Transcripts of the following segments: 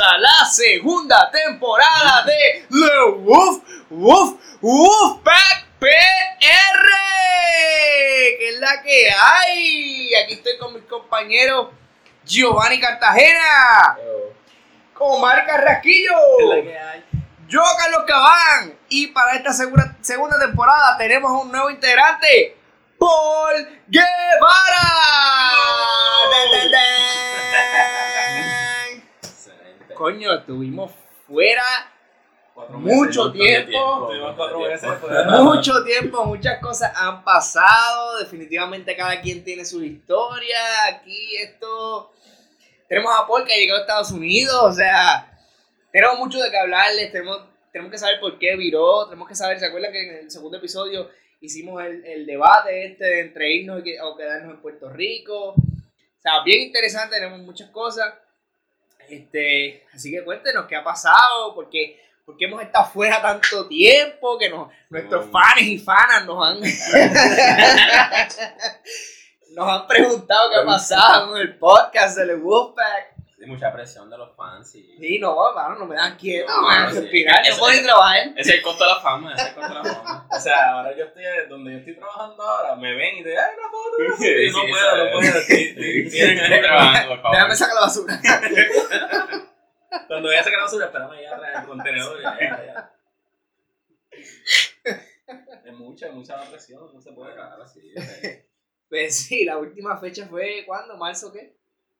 A la segunda temporada de The Wolf Wolf Wolfpack PR. Que es la que hay. Aquí estoy con mis compañeros Giovanni Cartagena, Omar Carrasquillo, yo Carlos Cabán. Y para esta segura- segunda temporada tenemos un nuevo integrante. Paul Guevara. Excelente. Coño, estuvimos fuera mucho meses, tiempo. Mucho meses. tiempo. mucho tiempo, muchas cosas han pasado. Definitivamente cada quien tiene su historia. Aquí esto. Tenemos a Paul que ha llegado a Estados Unidos. O sea, tenemos mucho de qué hablarles. Tenemos, tenemos que saber por qué viró. Tenemos que saber. ¿Se acuerdan que en el segundo episodio hicimos el, el debate este de entre irnos o quedarnos en Puerto Rico? O sea, bien interesante. Tenemos muchas cosas. Este, así que cuéntenos qué ha pasado. Porque porque hemos estado fuera tanto tiempo que nos, nuestros Mm. fans y fanas nos han nos han preguntado qué ha pasado con el podcast del Wolfpack. Sí, mucha presión de los fans. Y... Sí, no, mano, no me dan quieto, No, dan sí. respirar, no puedo ni trabajar. Es el costo de la fama. Ese es el costo de la fama. O sea, ahora yo estoy donde yo estoy trabajando ahora, me ven y te dicen, ay, una foto, una foto", Sí, no puedo, no es. puedo. Tienen que trabajando, por favor. Déjame sacar la basura. Cuando voy a sacar la basura, espérame ya atrás el contenedor. Ya, ya, ya. Es mucha, mucha presión, no se puede. Claro, sí. sí. Pues sí, la última fecha fue, ¿cuándo? ¿Marzo qué?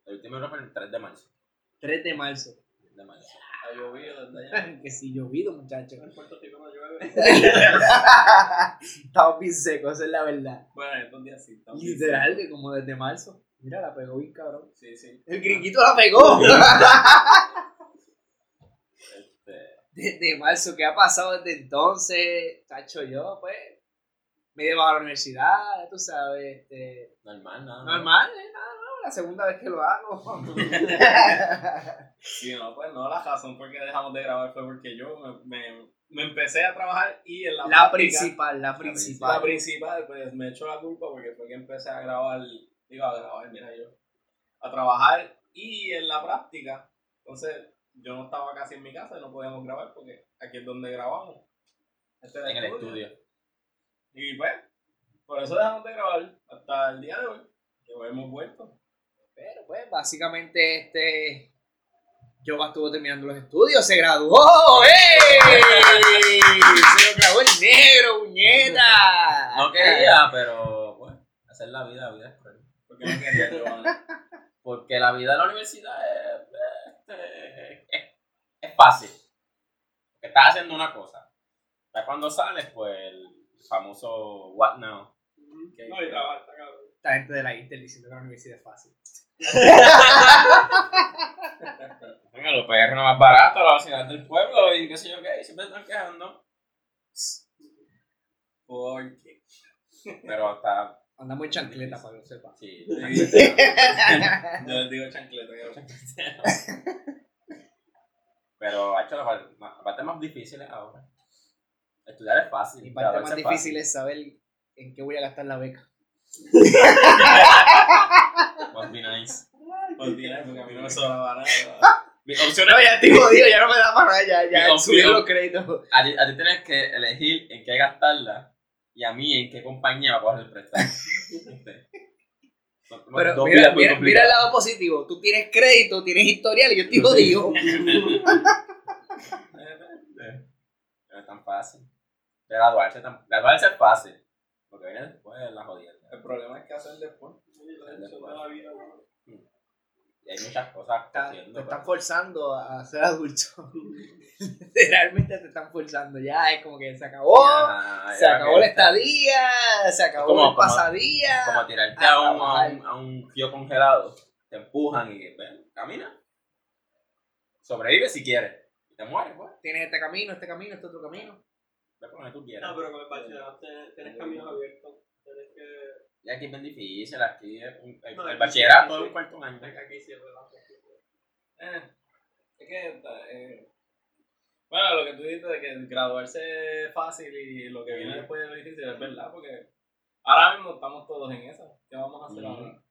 El último era el 3 de marzo. 3 de marzo. 3 de marzo. Ha llovido desde allá. que si llovido, muchachos. En Puerto Rico no llueve. Estamos bien secos, esa es la verdad. Bueno, estos días sí. estamos bien Literal, que como desde marzo. Mira, la pegó bien cabrón. Sí, sí. El gringuito la pegó. Este, desde marzo, ¿qué ha pasado desde entonces? Tacho, yo, pues, me he llevado a la universidad, tú sabes, este, normal, nada. normal, eh, nada, no, la segunda vez que lo hago. Sí, no, pues no, la razón por qué dejamos de grabar fue porque yo me, me, me empecé a trabajar y en la, la práctica- principal, la La principal. principal, pues me echo la culpa porque fue que empecé a grabar, digo a grabar, mira yo, a trabajar y en la práctica, entonces yo no estaba casi en mi casa y no podíamos grabar porque aquí es donde grabamos. Este era En el estudio. Y pues, por eso dejamos de grabar hasta el día de hoy, que hoy hemos vuelto. Pero pues, básicamente, este, yo estuvo terminando los estudios, se graduó, ¡eh! Se lo graduó el negro, puñeta. No quería, pero bueno, hacer la vida, la vida es cruel. Porque no quería yo. Porque la vida en la universidad es, este, es, es fácil. Porque estás haciendo una cosa. Ya cuando sales, pues famoso what now. Que- No, y trabajar, está cabrón. Esta gente de la Intel diciendo que la universidad es fácil. Venga, los PR no más barato, la ciudad del pueblo y qué sé yo qué, y siempre están quejando. Porque. Pero está. Andamos en chancleta, para que lo sepa. Sí. Yo les digo chancleta. que Pero ha hecho la parte más difícil ahora. Estudiar es fácil. Mi parte más es difícil es saber en qué voy a gastar la beca. Must be nice. Porque a mí no me sobraba nada. Mis opciones No, ya estoy jodido, ya no me da para nada, ya, ya subieron los créditos. A ti, a ti tienes que elegir en qué gastarla y a mí en qué compañía va a coger el préstamo. Pero mira, mira, mira el lado positivo. Tú tienes crédito, tienes historial y yo estoy jodido. No es tan fácil. Pero graduarse, graduarse es fácil. Lo que viene después es la jodienda. El problema es que hacer después. Y hay muchas cosas Está- cosiendo, te están pero- forzando a ser adulto. Literalmente te están forzando. Ya es como que se acabó. Se acabó la estadía, se acabó Como- el como- pasadía. Como tirarte a a, un, a, un, a un congelado. Te empujan y ven, camina. Sobrevive si quieres. Y te mueres, pues. Tienes este camino, este camino, este otro camino. Ve por donde tú quieras. No, pero con el bachillerato tienes- tienes caminos abiertos. Tienes que. Y aquí es bien difícil, aquí es un- el, No, el aquí bachillerato sí, es un cuarto año. Aquí sí es verdad. Eh, es que. eh, bueno, lo que tú dices de que graduarse es fácil y lo que viene después es difícil es verdad, porque ahora mismo estamos todos en esa. ¿Qué vamos a hacer Ujú. ahora?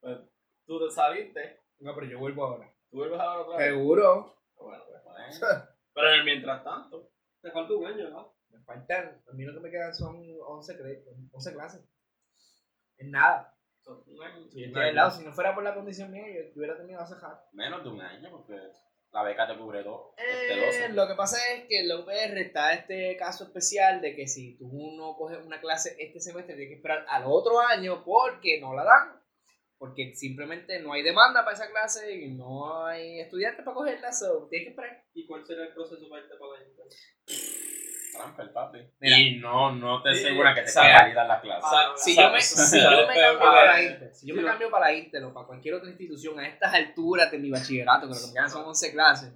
Pues tú te saliste, No, pero yo vuelvo ahora. tú ¿Tú vuelves a ver otra vez? Seguro. Bueno, pues. Bueno, Pero en el mientras tanto, Te falta un año, ¿no? Me faltan, a mí lo que me quedan son 11, créditos, 11 clases. Es nada. un año. Al lado, si no fuera por la condición mía, yo hubiera tenido hace rato. menos de un año, porque la beca te cubre todo. Este Eh, 12. lo que pasa es que en la UPR está este caso especial de que si tú no coges una clase este semestre, tienes que esperar al otro año porque no la dan. Porque simplemente no hay demanda para esa clase y no hay estudiantes para cogerla, so tienes que esperar. ¿Y cuál será el proceso para irte para la Inter? Trampa, papi. Mira. Y no, no te asegura que te. Ah, Si yo me, si yo me pero- cambio para la Inter, si yo me cambio para la Inter o para cualquier otra institución a estas alturas de mi bachillerato, que lo que me quedan son 11 clases,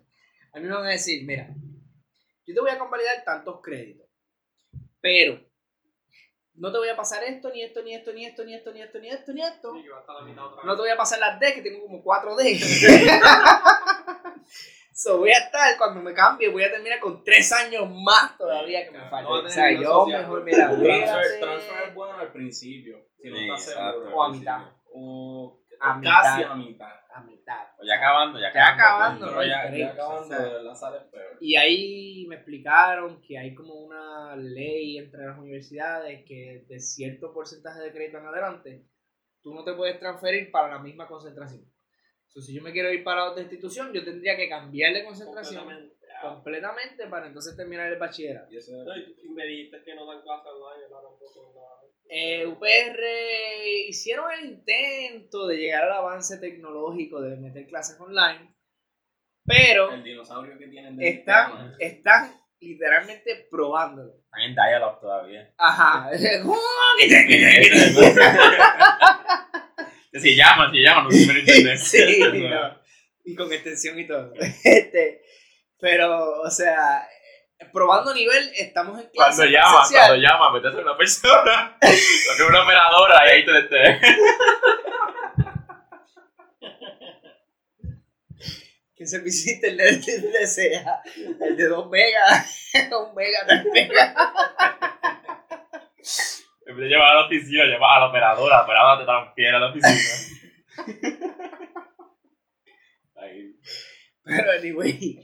a mí me van a decir, mira, yo te voy a convalidar tantos créditos, pero no te voy a pasar esto, ni esto, ni esto, ni esto, ni esto, ni esto, ni esto, ni esto. Sí, la. No te voy a pasar las D, que tengo como 4 D. so, voy a estar, cuando me cambie, voy a terminar con 3 años más todavía que me faltan. No o sea, yo social. mejor, mira, Transfer, olvídate. transfer es bueno al principio. Si no Sí, estás seguro. O a mitad. O A casi mitad. a mitad. A mitad. O ya acabando, ya Ya acabando. acabando, ya, break, ya acabando o sea. de la sala es peor. Y ahí me explicaron que hay como una ley entre las universidades que de cierto porcentaje de crédito en adelante, tú no te puedes transferir para la misma concentración. So, si yo me quiero ir para otra institución, yo tendría que cambiar de concentración completamente, Completamente. para entonces terminar el bachillerato. Y eso me dijiste que no dan clases online, ¿verdad? Tampoco. Eh, UPR hicieron el intento de llegar al avance tecnológico de meter clases online, pero el dinosaurio que tienen de están, están literalmente probándolo. Están en dial-up todavía. Ajá. Que si llaman, si llaman, no se me sí, no. y con extensión y todo. Este, pero, o sea, probando nivel, estamos en clase Cuando llama, presencial. cuando llama, metes a una persona, lo que es una operadora y ahí te te- ¿Qué servicio de internet desea? El de 2 megas, 1 mega, 3 megas. En vez de llevar a la oficina, lleva a la operadora, la operadora te transfiere a la oficina. Ahí. Pero, anyway,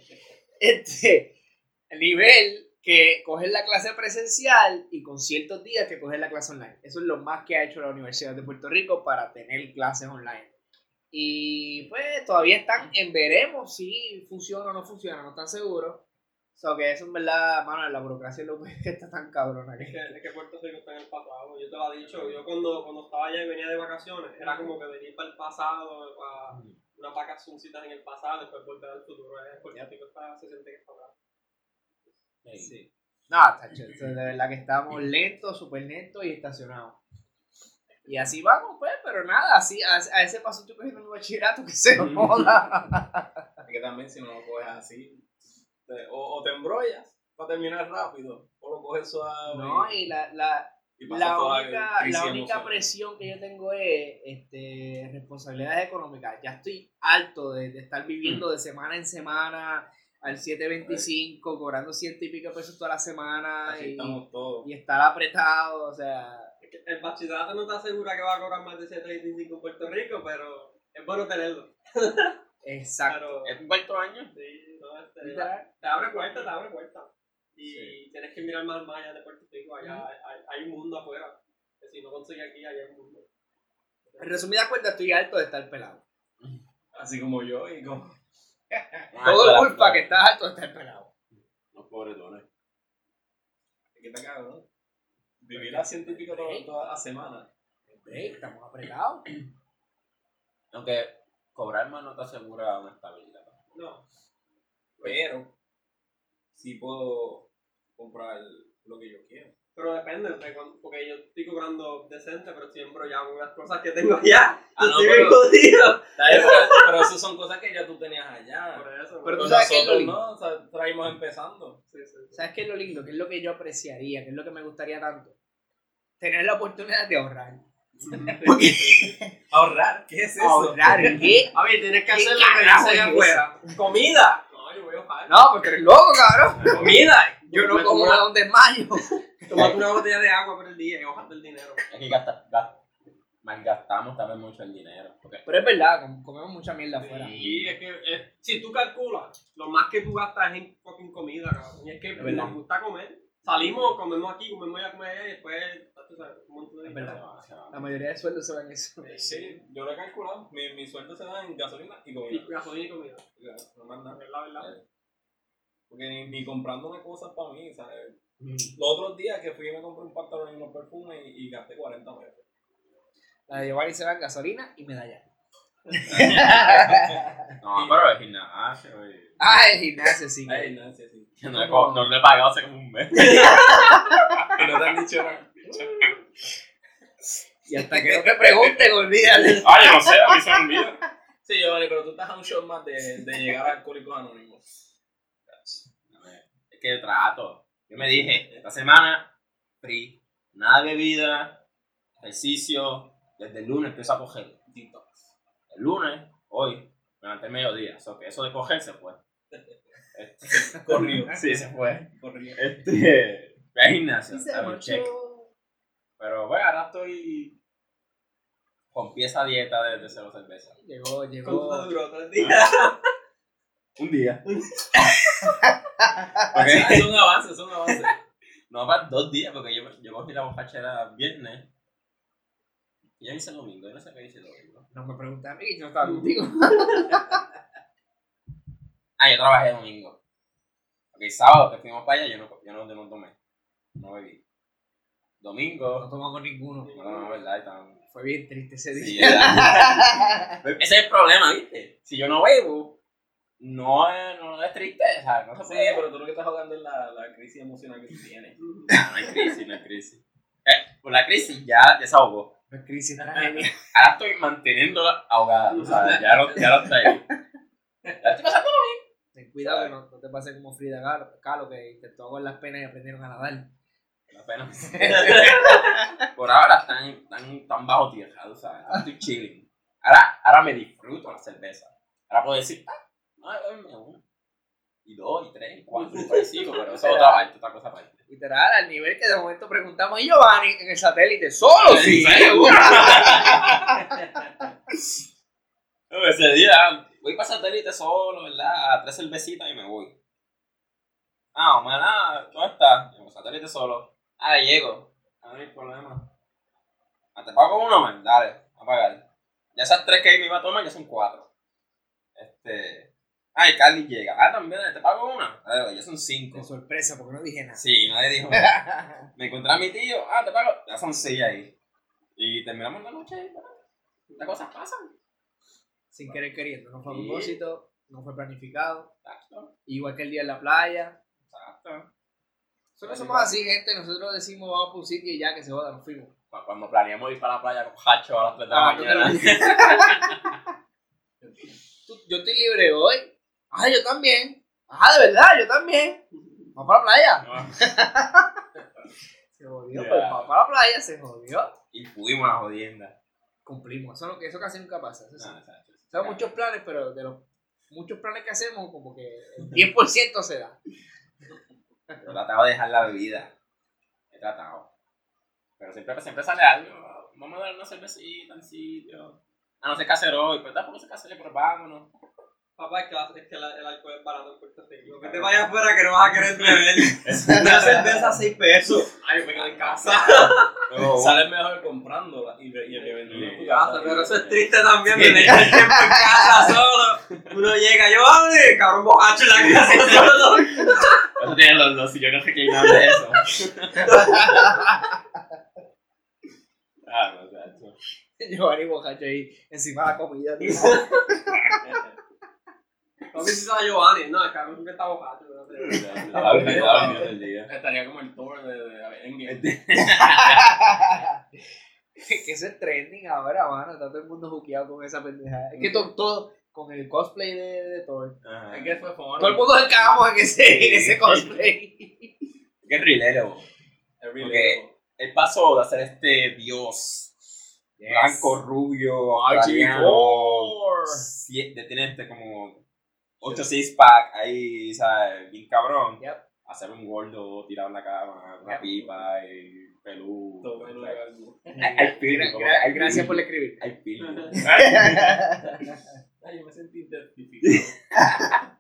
este, nivel que coger la clase presencial y con ciertos días que coger la clase online. Eso es lo más que ha hecho la Universidad de Puerto Rico para tener clases online. Y pues todavía están en veremos si funciona o no funciona, no están seguros. So que eso en verdad, mano, la burocracia lo que está tan cabrona Es que es que Puerto Rico está en el pasado. Yo te lo he dicho. Yo cuando, cuando estaba allá y venía de vacaciones, era como que venir para el pasado, para unas vacacioncitas en el pasado, después volver al futuro. Eh, Puerto Rico está, se siente que está Sí. No, tacho, de verdad que estamos lentos, súper lentos y estacionados. Y así vamos, pues, pero nada, así, a, a ese paso estoy cogiendo mi bachillerato que se joda. Es que también si no lo coges así, te- o, o te embrollas para terminar rápido, o lo coges suave. No, y la, la, y la única, la única presión que yo tengo es este, responsabilidades económicas. Ya estoy harto de, de estar viviendo de semana en semana al 725, cobrando ciento y pico pesos toda la semana Así y, estamos todos. y estar apretado, o sea... El bachillerato no te asegura que va a cobrar más de 725 en Puerto Rico, pero es bueno tenerlo. Exacto. Pero, ¿Es un cuarto año? sí, no, este, Literal. te abre puertas, te abre puertas. Y Sí. tienes que mirar más allá de Puerto Rico. Allá hay, hay- hay un mundo afuera. Que si no consigues aquí, allá hay un mundo. En resumidas cuentas, estoy harto de estar pelado. Así como yo y como... Todo es culpa que estás harto de estar pelado. Los pobretones. ¿Qué te cago, no? Vivir a ciento y pico toda la semana. Estamos apretados. Aunque cobrar más no te asegura una estabilidad. No. Pero sí puedo comprar lo que yo quiero. Pero depende, de cuán- porque yo estoy cobrando decente, pero siempre ya con las cosas que tengo allá. Ah, no, estoy pero- jodido. Pero, pero eso son cosas que ya tú tenías allá. Por eso. Pero tú sabes que es lo nosotros lindo. no, o sea, traímos empezando. Sí, sí, sí. ¿Sabes qué es lo lindo? ¿Qué es lo que yo apreciaría? ¿Qué es lo que me gustaría tanto? Tener la oportunidad de ahorrar. Ahorrar, ¿qué es eso? ¿Ahorrar qué? A ver, tienes que ¿Qué hacer lo que es afuera. ¡Comida! No, yo voy a bajar. No, porque eres loco, cabrón. ¡Comida! Yo no Me como de donde mayo. Tomate una botella de agua por el día y bajarte el dinero. Aquí gasta, gasta. malgastamos también mucho el dinero. Pero es verdad, com- comemos mucha mierda afuera. Y es que eh, si tú calculas, lo más que tú gastas es en fucking comida, cabrón. Y es que Es verdad. nos gusta comer. Salimos, comemos aquí, comemos allá, comemos allá y después, tú sabes, un montón de Es verdad. va. La mayoría de sueldos se van en eso. Sí, yo lo he calculado. Mi, mi sueldo se da en gasolina y Y comida. gasolina y comida. No más nada. Es la verdad. Porque ni, ni comprando una cosa para mí, ¿sabes? Mm. Los otros días que fui y me compré un pantalón y unos perfumes y, y gasté 40 pesos. La de Giovanni se va en gasolina y medalla. No, pero el gimnasio, ah, el gimnasio, sí. Ay, Nancy, sí. No, le, no le he pagado hace como un mes. Y no te han dicho nada. Y hasta que no te pregunten, olvídate. Ay, yo no sé, a mí se me olvida. Sí, Giovanni, pero tú estás a un shot más de, de llegar a Alcohólicos Anónimos. Es que trato. Yo me dije, esta semana, free, nada de bebida, ejercicio. Desde el lunes empiezo a coger. Detox. El lunes, hoy, me levanté el mediodía. So que eso de coger se fue. Este, Corrido. sí, se fue. Corrido. Este, un marchó. check. Pero bueno, ahora estoy con pieza dieta de, de cero cerveza. Llegó, ¿Cuánto llegó. te duró? ¿Tres días? Un día. Es un avance, es un avance. No, para dos días, porque yo, yo cogí la borrachera viernes. Y ya hice el domingo, yo no sé qué hice el domingo. No me preguntes a mí, yo no estaba contigo. Ah, yo trabajé domingo. Ok, sábado que fuimos para allá, yo no, yo no, yo no tomé. No bebí. No Domingo, tomamos ninguno. no, no, verdad, Fue bien triste ese día. Ese es el problema, ¿viste? Si yo no bebo, no es, no es tristeza, no se Sí, puede. pero tú lo que estás jugando es la, la crisis emocional que tú tienes. No, no hay crisis, no hay crisis. Eh, por la crisis ya desahogó. No es crisis, tragedia. Ahora estoy manteniéndola ahogada, tú sabes, ya no, ya no está ahí. Ya estoy pasando Ten cuidado que no, no te pase como Frida Kahlo, que intentó ahogar las penas y aprendieron a nadar. la pena. Por ahora están, están, están bajo tierra, tú sabes, ahora estoy chilling. Ahora, ahora me disfruto la cerveza. Ahora puedo decir, ah, no, beberme una. Y dos, y tres, y cuatro, y cinco, y cinco, pero eso es otra parte, otra cosa aparte. Literal, al nivel que de momento preguntamos, ¿y Giovanni en el satélite? ¡Solo ¿En sí! No, Ese día voy para satélite solo, ¿verdad? A tres cervecitas y me voy. Ah, maná, ¿dónde estás? Yo, satélite solo. Ah, llego. Ah, no hay problema. Ah, te pago uno más, dale, a pagar. Ya esas tres que me iba a tomar ya son cuatro. Este. Ah, y Carly llega. Ah, también, te pago una. Dale, ya son cinco. De sorpresa, porque no dije nada. Sí, nadie dijo nada. Me encontré a mi tío, ah, te pago. Ya son seis ahí. Y terminamos la noche. Las cosas pasan. Sin querer queriendo. No fue a propósito, no fue planificado. Exacto. Igual que el día en la playa. Exacto. Nosotros somos así, gente. Nosotros decimos vamos por un sitio y ya que se joda, nos fuimos. Cu- Cuando planeamos ir para la playa con Hacho a las 3 de la Ah, mañana. Yo estoy libre hoy. Ah, yo también. Ajá, de verdad, yo también. Vamos para la playa. No. Se jodió, Ya. pues vamos para la playa, se jodió. Y fuimos a la jodienda. Cumplimos. Eso, eso casi nunca pasa. Eso sí. Son muchos planes, pero de los muchos planes que hacemos, como que el 10% se da. Yo he tratado de dejar la bebida. He tratado. Pero siempre, siempre sale algo. Vamos a dar una cervecita en sitio. Ah, no sé qué hacer hoy. Pero tampoco qué hacer, pero vámonos. Papá, es que, la- es que la- el alcohol es barato en Puerto Rico. Que te vayas afuera que no vas a querer beber. Una cerveza a 6 pesos. Ay, me quedo en casa. Luego, Sale mejor comprándola y, y revendiendo en tu Casa, casa. pero eso es triste también, tener el tiempo en casa solo. Uno llega, yo, ¡ay! Cabrón bocacho en la casa solo. Eso tienen los, los sillones reclinables de eso. ah, no, exacto. Giovanni Bojacho ahí encima de la comida. tío. No sé si sabe Giovanni. No, el cabrón que está bocacho. no sé. Estaba olvidado el día. Estaría como el tour de, de Endgame. que eso es trending ahora, mano. Está todo el mundo juqueado con esa pendejada. Es que todo, todo con el cosplay de, de Thor. Ajá. Es que fue fono. Todo el mundo encajamos en ese, en ese cosplay. Qué rilero. Every Porque-. Él pasó de hacer este dios blanco, rubio, sie- de tener este como 8 6 pack ahí, ¿sabes? Bien cabrón. Yep. Hacer un gordo tirado en la cama, una Yep. pipa y pelú. Todo como hay gracias por escribir. Hay feeling. Ay, yo me sentí identificado.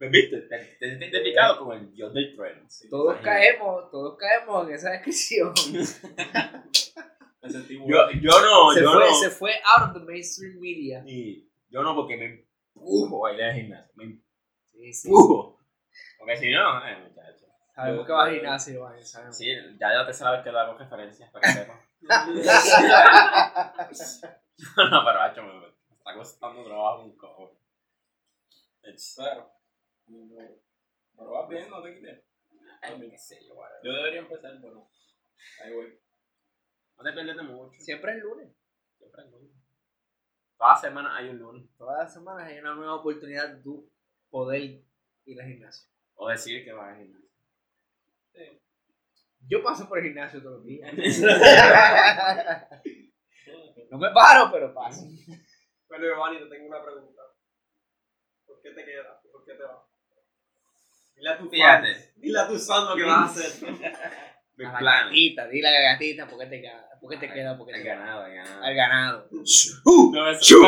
¿Me viste? Te, te sientes identificado con el dios del tren. Sí, Todos caemos, todos caemos en esa descripción. Me sentí muy Yo, yo no, se, yo fue, no. se fue out of the mainstream media. Y yo no, porque me a ir al gimnasio. Me Sí, sí. empujo. Porque si no, eh, muchacho. Sabemos que va al gimnasio, Iván, sabemos. Sí, ya ya te sabes que le hago referencias para que sepas. no, pero hacho, me, me está costando trabajo un cojo. Es- Pero, vas bien, no te quites. Yo, debería empezar, pero ahí voy. No te pierdes de mucho. Siempre es lunes. Siempre hay lunes. Todas las semanas hay un lunes. Todas las semanas hay una nueva oportunidad de tú poder ir al gimnasio. O decir que vas al gimnasio. Yo paso por el gimnasio todos los días. no me paro, pero paso. Bueno, Giovanni, te tengo una pregunta. ¿Por qué te quedas? ¿Por qué te vas? Dile a tu. Fíjate, Dile a tu fan lo que vas a hacer. mis A la planes. gatita, dile a la gatita por qué te queda, por qué te queda, por qué te queda. ganado, el ganado. Al ganado. No, eso-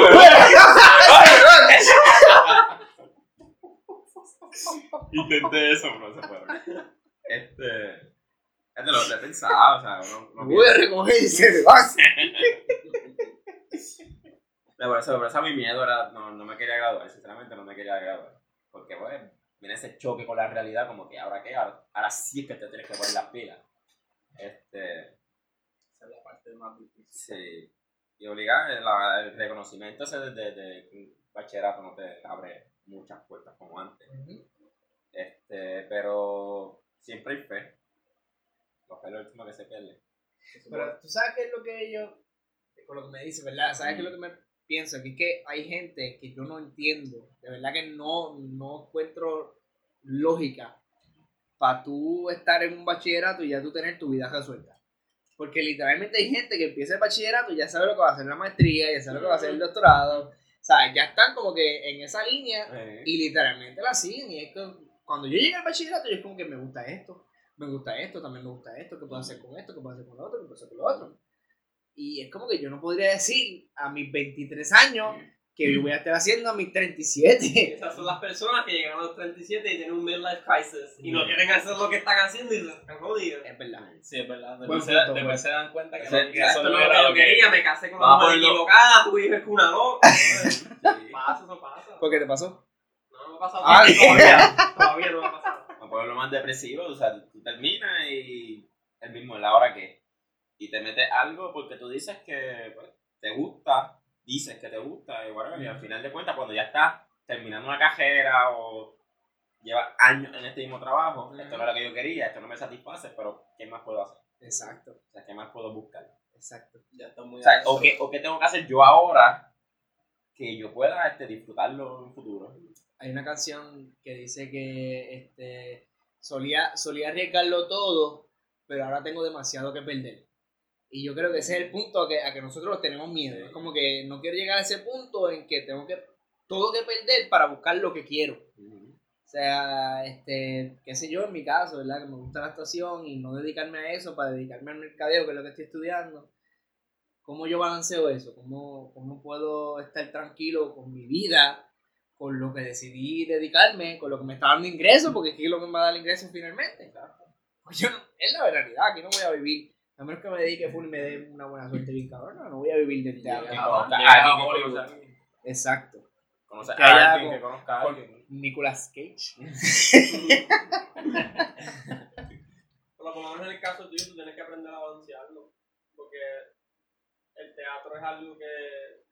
Intenté eso, pero no se puede. Este. Este lo, lo he pensado, o sea, no, no Voy a recoger ese vas. No, por eso, por eso mi miedo era, no, no me quería graduar, sinceramente no me quería graduar. Porque, bueno, viene ese choque con la realidad, como que ahora qué, ahora, ahora sí es que te tienes que poner las pilas. Este, Esa es la parte más difícil. sí. Y obligar el reconocimiento ese de, de, bachillerato no te abre muchas puertas como antes. Este, pero siempre hay fe. La fe es lo último que se pierde. Pero tú sabes qué es lo que yo, con lo que me dice, ¿verdad? ¿Sabes qué es lo que me pienso? Que es que hay gente que yo no entiendo, de verdad que no, no encuentro lógica para tú estar en un bachillerato y ya tú tener tu vida resuelta. Porque literalmente hay gente que empieza el bachillerato y ya sabe lo que va a hacer la maestría, ya sabe lo que va a hacer el doctorado, ¿sabes? Ya están como que en esa línea Eh, y literalmente la siguen. Y es que cuando yo llegué al bachillerato, yo es como que me gusta esto, me gusta esto, también me gusta esto, qué puedo hacer con esto, qué puedo hacer con lo otro, qué puedo hacer con lo otro. Y es como que yo no podría decir a mis 23 años que yo voy a estar haciendo a mis 37. Esas son las personas que llegan a los 37 y tienen un midlife crisis y no quieren hacer lo que están haciendo y se están jodidos. Es verdad. Sí, es verdad. Después, se, punto, después se dan cuenta que, Ese- no, que eso no no era lo que lo quería, me casé con una mujer equivocada, tu hija es una loca. sí. pasa, eso pasa. ¿Por qué te pasó? No, no me ha pasado Ah, todavía. Todavía no me ha pasado. a ponerlo más depresivo, o sea, tú terminas y el mismo, la hora que. Y te metes algo porque tú dices que pues, te gusta, dices que te gusta, y, whatever, y al final de cuentas, cuando ya estás terminando una carrera o llevas años en este mismo trabajo, esto no era lo que yo quería, esto no me satisface, pero ¿qué más puedo hacer? Exacto, O sea, ¿qué más puedo buscar? exacto. ya está muy O sea. ¿o qué, o qué tengo que hacer yo ahora que yo pueda este, disfrutarlo en un futuro? Hay una canción que dice que este, solía, solía arriesgarlo todo, pero ahora tengo demasiado que perder. Y yo creo que ese es el punto a que, a que nosotros tenemos miedo. Es como que no quiero llegar a ese punto en que tengo que todo que perder para buscar lo que quiero. O sea, este, qué sé yo, en mi caso, ¿verdad? Que me gusta la actuación y no dedicarme a eso para dedicarme al mercadeo, que es lo que estoy estudiando. ¿Cómo yo balanceo eso? ¿Cómo, cómo puedo estar tranquilo con mi vida, con lo que decidí dedicarme, con lo que me está dando ingresos? Porque es que es lo que me va a dar ingresos finalmente. Pues yo no- es la realidad, aquí no voy a vivir, a menos que me dedique full y me dé una buena suerte bien cabrona, no voy a vivir del teatro. Ah, Exacto. conocer Que a alguien que conozca a alguien. Nicolas Cage. Pero por lo menos en el caso tuyo, tú tienes que aprender a balancearlo. Porque el teatro es algo que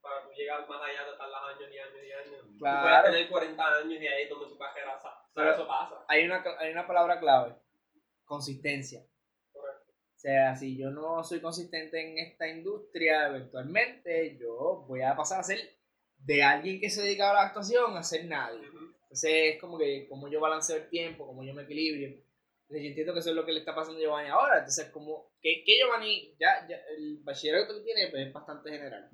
para tú llegar más allá te tardas años y años y años. Tú puedes Claro. tener 40 años y ahí es donde tu carrera sa- o sea, Pero- eso pasa. hay una, hay una palabra clave, consistencia. O sea, si yo no soy consistente en esta industria, eventualmente yo voy a pasar a ser de alguien que se dedica a la actuación a ser nadie. Entonces es como que como yo balanceo el tiempo, como yo me equilibrio. Entonces yo entiendo que eso es lo que le está pasando a Giovanni ahora. Entonces como que, que Giovanni, ya, ya el bachillerato que tiene pues, es bastante general.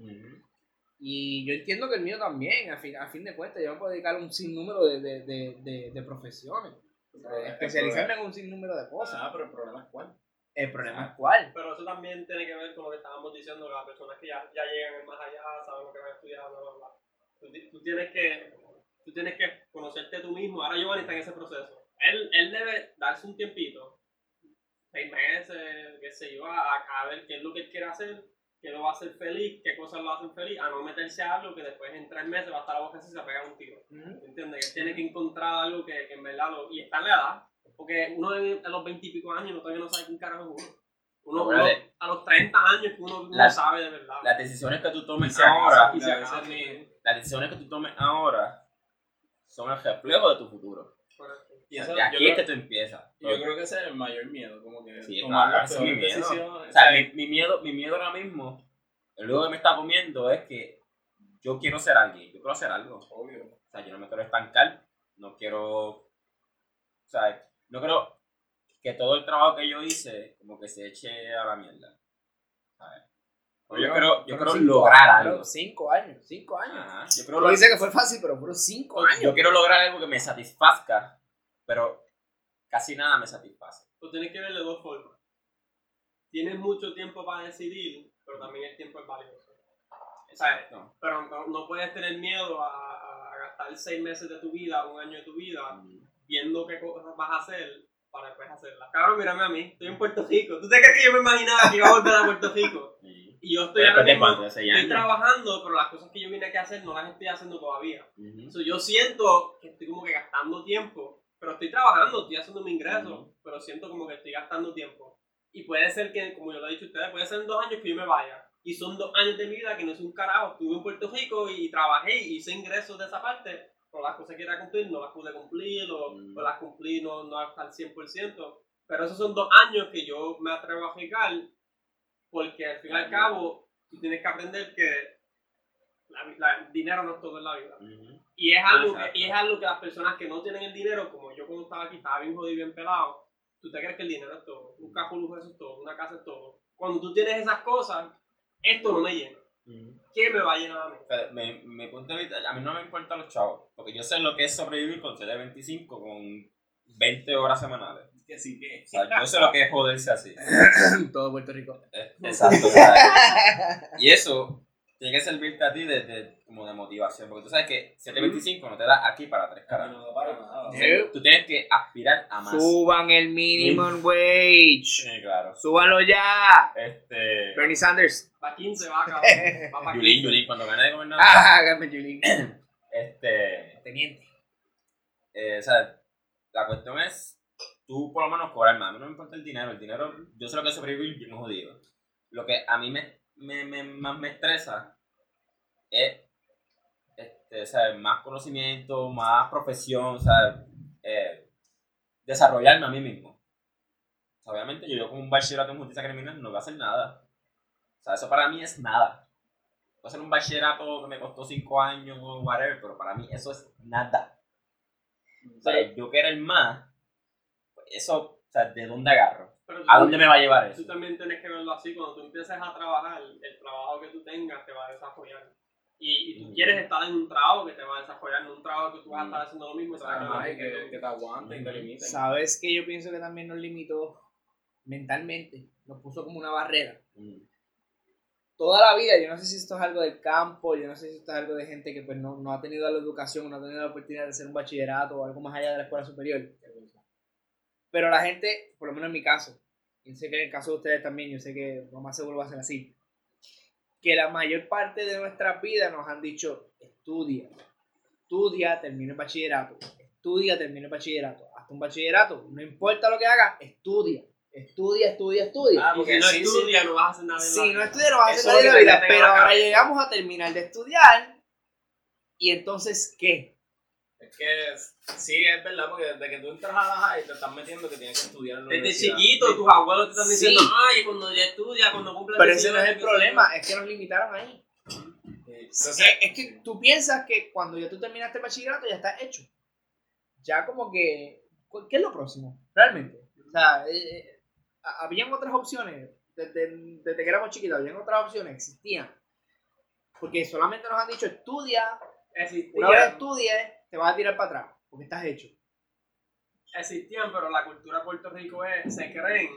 Y yo entiendo que el mío también, a fin, a fin de cuentas, yo me puedo dedicar a un sinnúmero de, de, de, de, de profesiones. O sea, Pero, especializarme en un sinnúmero de cosas. Ah, pero el problema es cuál. El problema es cuál. Pero eso también tiene que ver con lo que estábamos diciendo, que las personas que ya, ya llegan más allá, saben lo que van a estudiar, bla, bla, bla. Tú, tú tienes que, tú tienes que conocerte tú mismo. Ahora Giovanni está en ese proceso. Él, él debe darse un tiempito, seis meses, qué sé yo, a, a ver qué es lo que él quiere hacer, qué lo va a hacer feliz, qué cosas lo hacen feliz, a no meterse a algo que después en tres meses va a estar a boca y se va a pegar un tiro. ¿Entiendes? Que él tiene que encontrar algo que, que en verdad lo. Y está en la edad. Porque uno en- a los 20 y pico años no- todavía no sabe quién carajo es uno. Uno, uno a los 30 años que uno, uno La- sabe de verdad. Las decisiones que tú tomes ahora, y acaba. ni- las decisiones que tú tomes ahora son el reflejo de tu futuro. Correcto. y O eso- sea, de aquí yo es que creo- tú empiezas. Yo creo que ese es el mayor miedo, como que Sí, tomar claro, las mi miedo. decisiones. O sea, mi, mi miedo, mi miedo ahora mismo, el luego que me está comiendo es que yo quiero ser alguien, yo quiero hacer algo. obvio. O sea, yo no me quiero estancar, no quiero, o sea, no quiero que todo el trabajo que yo hice como que se eche a la mierda. ¿sabes? Yo quiero, yo quiero cinco lograr algo. Cinco años, cinco años. Ajá, Yo quiero Tú dices que fue fácil, pero fueron cinco años. yo quiero lograr algo que me satisfazca, pero casi nada me satisface. Tú tienes que ver de dos formas. Tienes mucho tiempo para decidir, pero también el tiempo es valioso. Exacto. Pero no, no puedes tener miedo a, a- a gastar seis meses de tu vida, un año de tu vida, viendo qué cosas vas a hacer para después hacerlas. Cabrón, mírame a mí, estoy en Puerto Rico. ¿Tú te crees que yo me imaginaba que iba a volver a Puerto Rico? Sí. Y yo estoy ahora mismo, estoy trabajando, pero las cosas que yo vine aquí a hacer no las estoy haciendo todavía. Ujú. So, yo siento que estoy como que gastando tiempo, pero estoy trabajando, estoy haciendo mi ingreso, Ujú. pero siento como que estoy gastando tiempo. Y puede ser que, como yo lo he dicho a ustedes, puede ser en dos años que yo me vaya. Y son dos años de mi vida que no es un carajo. Estuve en Puerto Rico y trabajé y hice ingresos de esa parte, pero las cosas que quería cumplir no las pude cumplir o, Mm. o las cumplí no, no hasta el 100%. Pero esos son dos años que yo me atrevo a arriesgar porque al fin y al cabo tú tienes que aprender que la, la- el dinero no es todo en la vida. Y es, algo que, y es algo que las personas que no tienen el dinero, como yo cuando estaba aquí, estaba bien jodido y bien pelado, tú te crees que el dinero es todo, un carro lujo es todo, una casa es todo. Cuando tú tienes esas cosas, esto no me llena. ¿Qué me va a llenar a mí? Pero me, me punto de vista, a mí no me importan los chavos, porque yo sé lo que es sobrevivir con 725 con 20 horas semanales. Que sí que. O sea, yo sé lo que es joderse así. Todo Puerto Rico. Eh, Exacto. y eso tiene que servirte a ti de, de- como de motivación, porque tú sabes que 725 no te da aquí para tres caras. No para nada. Sí. Tú tienes que aspirar a más. Suban el minimum wage. Sí, claro. Súbanlo ya. Este. Bernie Sanders. Para 15 va, cabrón. Va para Yulín, 15. Yulín, cuando gane de gobernador. Ah, hágame Julín. Este. Teniente. eh, o sea, la cuestión es, tú por lo menos cobrar más. A mí no me importa el dinero. El dinero, yo sé lo que es sobrevivir bien jodido. Lo que a mí me, me, me- más me estresa es este, sea, más conocimiento, más profesión, sea, eh, desarrollarme a mí mismo. Obviamente yo, yo como un bachillerato en justicia criminal no voy a hacer nada. O sea, eso para mí es nada. Puedo hacer un bachillerato que me costó 5 años o whatever, pero para mí eso es nada. O sea, yo querer más, pues eso, o sea, ¿de dónde agarro? Pero tú- ¿A dónde me va a llevar Tú eso? también tienes que verlo así. Cuando tú empieces a trabajar, el trabajo que tú tengas te va a desarrollar. Y, y tú Mm. quieres estar en un trabajo que te va a desarrollar, no un trabajo que tú vas a Mm. estar haciendo lo mismo. y sabes que que- que, te aguanten, te limiten. ¿Sabes que yo pienso que también nos limitó mentalmente? Nos puso como una barrera. Mm. Toda la vida, yo no sé si esto es algo del campo, yo no sé si esto es algo de gente que pues no, no ha tenido la educación, no ha tenido la oportunidad de hacer un bachillerato o algo más allá de la escuela superior. Pero la gente, por lo menos en mi caso, y sé que en el caso de ustedes también, yo sé que lo más seguro va a ser así, que la mayor parte de nuestra vida nos han dicho, estudia, estudia, termina el bachillerato, estudia, termina el bachillerato, hasta un bachillerato, no importa lo que hagas, estudia, estudia, estudia, estudia. Ah, porque si no estudias, no vas a hacer nada. en la Si no vida. estudias, no vas a hacer nada de lo la vida, pero ahora llegamos a terminar de estudiar, y entonces, ¿qué? Es que sí, es verdad, porque desde que tú entras a la high te están metiendo que tienes que estudiar en la Desde chiquito, tus abuelos te están Sí. diciendo, ay, cuando ya estudia, cuando cumple Pero ese 18, no es el problema, es que nos limitaron ahí. Sí. Entonces, Entonces, es que tú piensas que cuando ya tú terminaste el bachillerato ya está hecho. Ya como que, ¿qué es lo próximo? Realmente. O sea, eh, eh, habían otras opciones. Desde, desde que éramos chiquitos, habían otras opciones, existían. Porque solamente nos han dicho, estudia, yo. Existían, una vez estudies, te vas a tirar para atrás, porque estás hecho. existían, pero la cultura de Puerto Rico es, se creen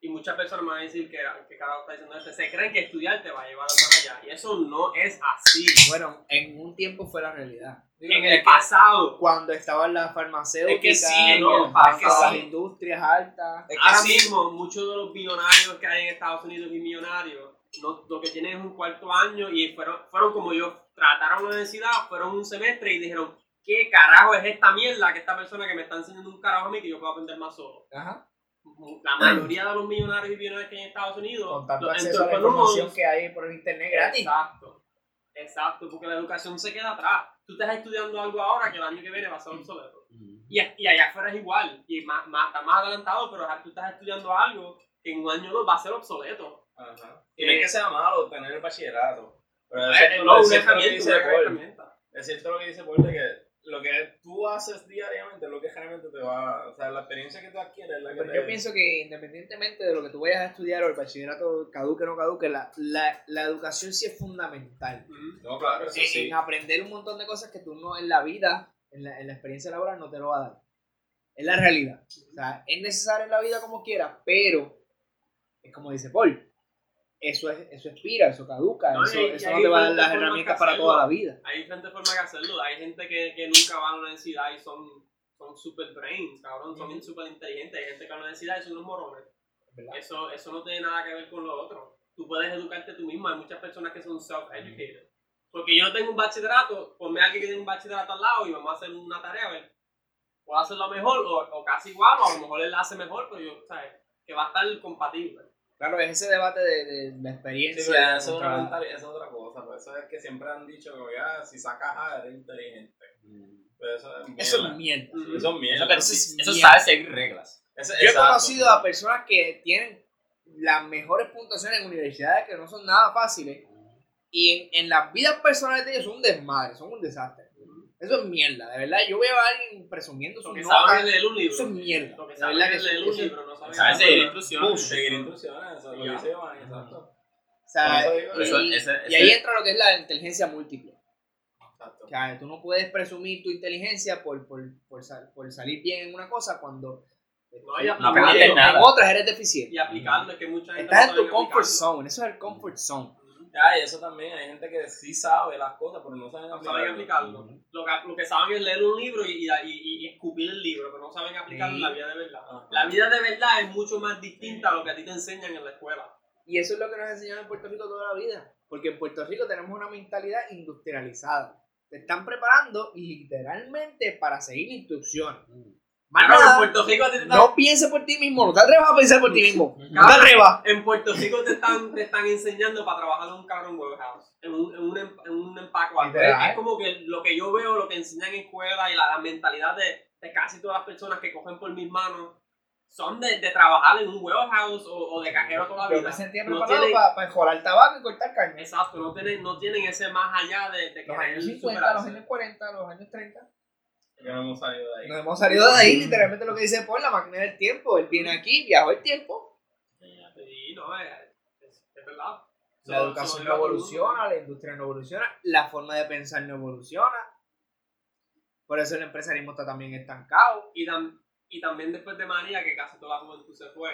Y muchas personas me van a decir que, que carajo está diciendo esto. Se creen que estudiar te va a llevar más allá. Y eso no es así. Bueno, en un tiempo fue la realidad. En el pasado, Cuando estaban las farmacéuticas, Es que sí, no, el- es que las sí. industrias altas. Es que ahora sí. mismo, muchos de los millonarios que hay en Estados Unidos y millonarios, no- lo que tienen es un cuarto año y fueron, fueron como yo, trataron la universidad, fueron un semestre y dijeron, ¿qué carajo es esta mierda que esta persona que me está enseñando un carajo a mí que yo puedo aprender más solo? Ajá. La mayoría de los millonarios y millonarios que hay en Estados Unidos, Con tanto los acceso a la información que hay por el internet gratis. Exacto. Exacto, porque la educación se queda atrás. Tú estás estudiando algo ahora que el año que viene va a ser obsoleto. Y, y allá afuera es igual. Y más, más, está más adelantado, pero tú estás estudiando algo que en un año dos va a ser obsoleto. Ajá. Y no es que sea malo tener el bachillerato. Pero es no, es cierto lo que herramienta, dice Paul. Es cierto lo que dice Paul de que lo que tú haces diariamente es lo que realmente te va... O sea, la experiencia que tú adquieres es la que Pero te... yo pienso que independientemente de lo que tú vayas a estudiar o el bachillerato caduque o no caduque, la, la, la educación sí es fundamental. No, claro, eso en, sí. en aprender un montón de cosas que tú no en la vida, en la, en la experiencia laboral, no te lo va a dar. Es la realidad. O sea, es necesario en la vida como quiera, pero es como dice Paul. Eso, es, eso expira, eso caduca, No, eso, y- y eso hay no te va a dar las herramientas para hacerlo. toda la vida. Hay diferentes formas de hacerlo. Hay gente que, que nunca va a la universidad y son, son super brains, cabrón. Son super inteligentes. Hay gente que va a la universidad y son unos morones. Eso, eso no tiene nada que ver con lo otro. Tú puedes educarte tú mismo. Hay muchas personas que son self-educated. Porque yo no tengo un bachillerato, ponme a alguien que tiene un bachillerato al lado y vamos a hacer una tarea, a ver. Puedo hacerlo mejor o, o casi igual, o a lo mejor él la hace mejor, pero yo, ¿sabes? Que va a estar compatible. Claro, es ese debate de, de la Sí, experiencia. pero eso es, contra- una mentalidad, eso es otra cosa. Por eso es que siempre han dicho que ya, si sacas A eres inteligente. Pero eso es mierda. Eso es mierda. Eso es mierda. Eso, pero Eso sí- es eso mierda. sabe seguir reglas. Eso- Yo he conocido a personas que tienen las mejores puntuaciones en universidades que no son nada fáciles y en, en las vidas personales de ellos son un desmadre, son un desastre. Eso es mierda, de verdad. Yo veo a alguien presumiendo su nota. Eso es mierda. Lo que De saben verdad que es leer eso- un libro, no saben seguir nada. instrucciones. Seguir instrucciones, eso es lo Ya. que dice Giovanni, exacto. O sea, Por eso digo, y, Eso- y- ese- y ahí entra lo que es la inteligencia múltiple. Exacto. O sea, tú no puedes presumir tu inteligencia por, por, por, sal- por salir bien en una cosa cuando No, y en- nada. otras eres deficiente. Y aplicarlo, es que mucha gente Estás no en tu comfort zone, eso es el comfort zone. Ya, y eso también, hay gente que sí sabe las cosas, pero no saben No saben aplicarlo. Lo que, lo que saben es leer un libro y, y, y- y escupir el libro, pero no saben aplicarlo Sí. en la vida de verdad. Ajá. La vida de verdad es mucho más distinta a lo que a ti te enseñan en la escuela. Y eso es lo que nos enseñaron en Puerto Rico toda la vida. Porque en Puerto Rico tenemos una mentalidad industrializada. Te están preparando literalmente para seguir instrucciones. Cabrón, nada, en Puerto Rico te están, no pienses por ti mismo, no te atrevas a pensar por ti mismo. No te atrevas. en Puerto Rico te están, te están enseñando para trabajar en un cabrón warehouse, en un, en un, en un empaque. Es como que lo que yo veo, lo que enseñan en escuela y la, la mentalidad de, de casi todas las personas que cogen por mis manos son de, de trabajar en un warehouse o, o de cajero toda la vida. me sentía No tienen- para, para enjolar tabaco y cortar carne. Exacto, no tienen, no tienen ese más allá de, de Los querer años 50, los años 40, los años 30. No hemos salido de ahí. Nos hemos salido de ahí, literalmente lo que dice Paul, la máquina del tiempo. Él viene aquí, viajó el tiempo. Sí, no, es, es, verdad. La So- educación so no evoluciona, la industria no evoluciona, la forma de pensar no evoluciona. Por eso el empresarismo está también estancado. Y, tam- y también después de María, que casi toda la juventud se fue,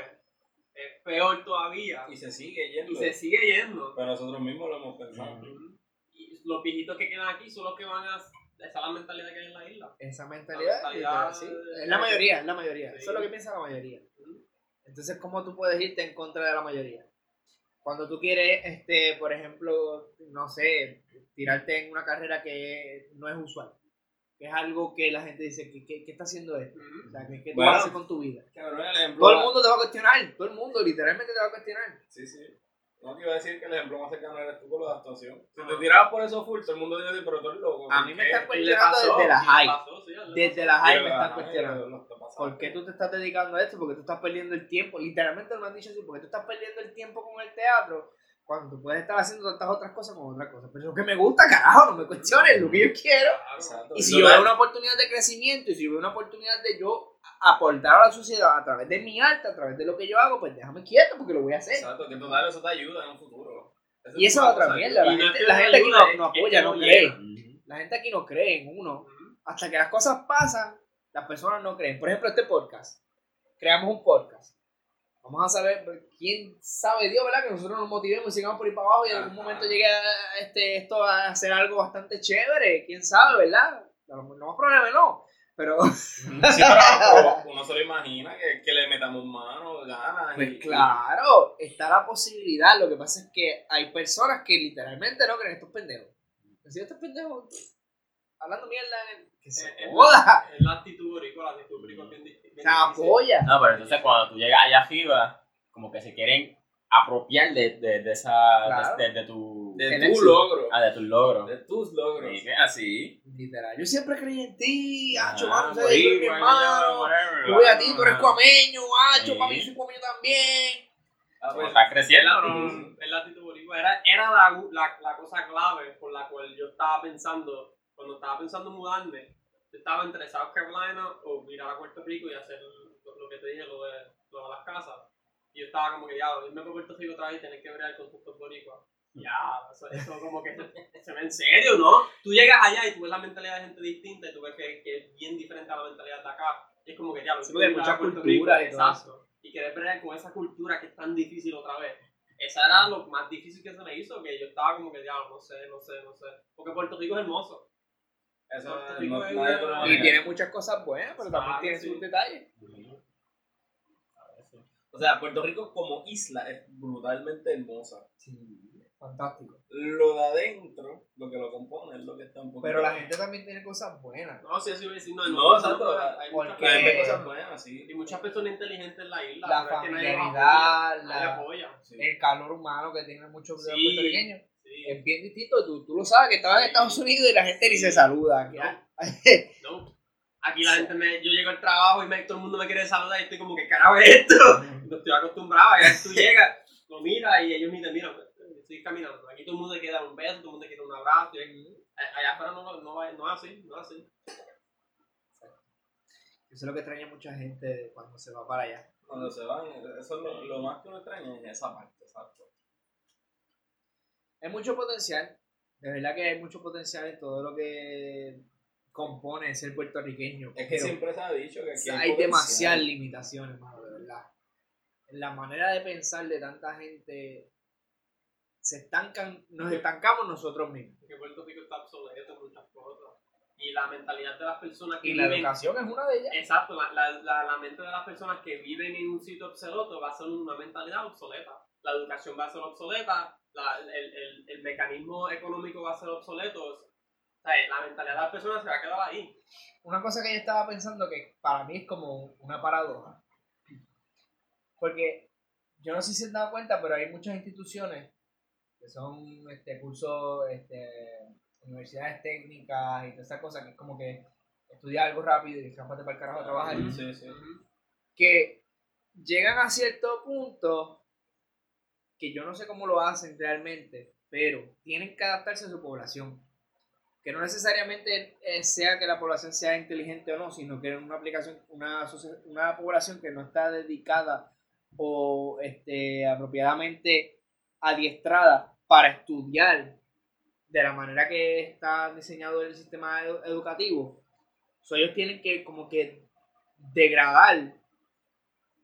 es peor todavía. Y se sigue yendo. Y se sigue yendo. Pero nosotros mismos lo hemos pensado. Y los viejitos que quedan aquí son los que van a... Esa es la mentalidad que hay en la isla. Esa mentalidad, La mentalidad sí, de- es la mayoría, es la mayoría. Sí. Eso es lo que piensa la mayoría. Entonces, ¿cómo tú puedes irte en contra de la mayoría? Cuando tú quieres, este, por ejemplo, no sé, tirarte en una carrera que no es usual, que es algo que la gente dice, ¿qué, qué, qué está haciendo esto? O sea, ¿qué, qué tú Bueno. vas a hacer con tu vida? Cabrón, el ejemplo. Todo el mundo te va a cuestionar, todo el mundo literalmente te va a cuestionar. Sí, sí. No te iba a decir que el ejemplo más cercano eres tú con lo de actuación. Si te tirabas por eso full, todo el mundo te iba a decir, pero tú eres loco. A ¿por mí me le cuestionando desde la high. Desde la high me ajá, cuestionando. ¿Por qué tú te estás dedicando a esto? Porque tú estás perdiendo el tiempo. Literalmente me han dicho así, porque tú estás perdiendo el tiempo con el teatro cuando tú puedes estar haciendo tantas otras cosas con otras cosas. Pero es lo que me gusta, carajo, no me cuestiones, lo que yo quiero. Exacto. Y si Lo yo veo una oportunidad de crecimiento y si yo veo una oportunidad de yo aportar a la sociedad a través de mi arte, a través de lo que yo hago, pues déjame quieto porque lo voy a hacer. Exacto, que total, eso te ayuda en un futuro. Eso Y esa es otra cosa, mierda. La no gente, la no gente aquí no, no apoya, no no cree. La gente aquí no cree en uno. Hasta que las cosas pasan, las personas no creen. Por ejemplo, este podcast. Creamos un podcast. Vamos a saber, pues, quién sabe Dios, ¿verdad? Que nosotros nos motivemos y sigamos por ahí para abajo y en algún momento llegue a, este, esto a hacer algo bastante chévere. ¿Quién sabe, verdad? No más probable no. Pero, Sí, pero uno se lo imagina que, que le metamos mano, ganas. pues y- claro, está la posibilidad. Lo que pasa es que hay personas que literalmente no creen estos pendejos. Si estos pendejos hablando mierda, que se joda, Es la actitud boricua, la actitud boricua es bien No, pero entonces cuando tú llegas allá arriba, como que se quieren apropiar de, de, de esa, Claro. de, de tu, De El tu logro. ah, de tus logros. De tus logros. Sí, así. Literal. Yo siempre creí en ti, hacho, Ah, vamos a pues, ser mi hermano. Yo voy a ti, tú eres ajá. cuameño, hacho, Sí. yo soy cuameño también. Ah, Pues pues, estás Es creciendo, la ¿no? actitud, es la actitud boricua. Era, era la, la, la cosa clave por la cual yo estaba pensando, cuando estaba pensando en mudarme, estaba entre South Carolina o mirar a Puerto Rico y hacer lo, que te dije, lo de, lo de las casas. Y yo estaba como que, ya, irme para Puerto Rico otra vez y tener que ver con estos boricuas. Ya, eso, eso como que se, ve en serio, ¿no? Tú llegas allá y tú ves la mentalidad de gente distinta y tú ves que, que es bien diferente a la mentalidad de acá. Y es como que, ya, lo Sí, tú muchas culturas exacto. Y querer pelear con esa cultura que es tan difícil otra vez. Esa era lo más difícil que se me hizo, que yo estaba como que, ya, no sé, no sé, no sé. Porque Puerto Rico es hermoso. Eso no, no, a Y tiene muchas cosas buenas, pero también tiene sí. sus detalles. O sea, Puerto Rico como isla es brutalmente hermosa. Sí, fantástico. Lo de adentro, lo que lo compone, es lo que está un poco. Pero la gente también tiene cosas buenas. No, sí, eso iba a decir, no, No, exacto, la- hay Hay cosas buenas, sí. y muchas personas inteligentes en la isla. La familiaridad, la- apoya. sí. El calor humano que tienen muchos Sí. puertorriqueños Sí. Es bien distinto. Tú, tú lo sabes que estabas en. Estados Unidos y la gente ni se saluda. No. Aquí la gente me, yo llego al trabajo y me, todo el mundo me quiere saludar y estoy como que carajo es esto. No estoy acostumbrado, ya tú llegas, lo miras y ellos ni te miran, pues, estoy caminando. Aquí todo el mundo te quiere dar un beso, todo el mundo te quiere un abrazo. y a- allá afuera no, no, va- no es así, no es así. Eso es lo que extraña mucha gente cuando se va para allá. Cuando se van, eso es lo, lo más que uno extraña es esa parte, exacto. Hay mucho potencial. De verdad que hay mucho potencial en todo lo que compone ser puertorriqueño. Es que siempre se ha dicho que aquí hay, potencial. demasiadas limitaciones, mano, de verdad. La manera de pensar de tanta gente se estancan, nos estancamos nosotros mismos. Porque Puerto Rico está obsoleto en muchas cosas. Y la mentalidad de las personas que Y la viven. educación es una de ellas. Exacto, la, la, la, la mente de las personas que viven en un sitio obsoleto va a ser una mentalidad obsoleta. La educación va a ser obsoleta, la- el, el, el mecanismo económico va a ser obsoleto. O sea, la mentalidad de las personas se va a quedar ahí. Una cosa que yo estaba pensando que para mí es como una paradoja. Porque yo no sé si se han dado cuenta, pero hay muchas instituciones que son este, cursos, este, universidades técnicas y todas esas cosas que es como que estudiar algo rápido y escaparte para el carajo a trabajar. Sí, sí. que llegan a cierto punto que yo no sé cómo lo hacen realmente, pero tienen que adaptarse a su población. Que no necesariamente eh, sea que la población sea inteligente o no, sino que es una aplicación, una, una población que no está dedicada o este, apropiadamente adiestrada para estudiar de la manera que está diseñado el sistema edu- educativo. So, ellos tienen que como que degradar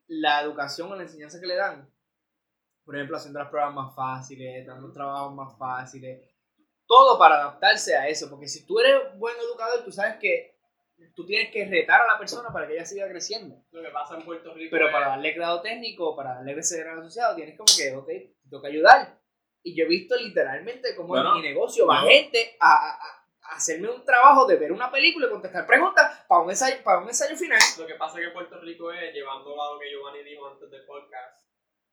la educación o la enseñanza que le dan. Por ejemplo, haciendo las pruebas más fáciles, dando trabajos más fáciles. Todo para adaptarse a eso. Porque si tú eres buen educador, tú sabes que tú tienes que retar a la persona para que ella siga creciendo. Lo que pasa en Puerto Rico Pero es- para darle grado técnico, para darle ese grado asociado, tienes como que, ok, te toca ayudar. Y yo he visto literalmente como Bueno, en mi negocio va yo- gente a, a- hacerme un trabajo de ver una película y contestar preguntas para un ensayo, para un ensayo final. Lo que pasa que Puerto Rico es, llevando a lo que Giovanni dijo antes del podcast,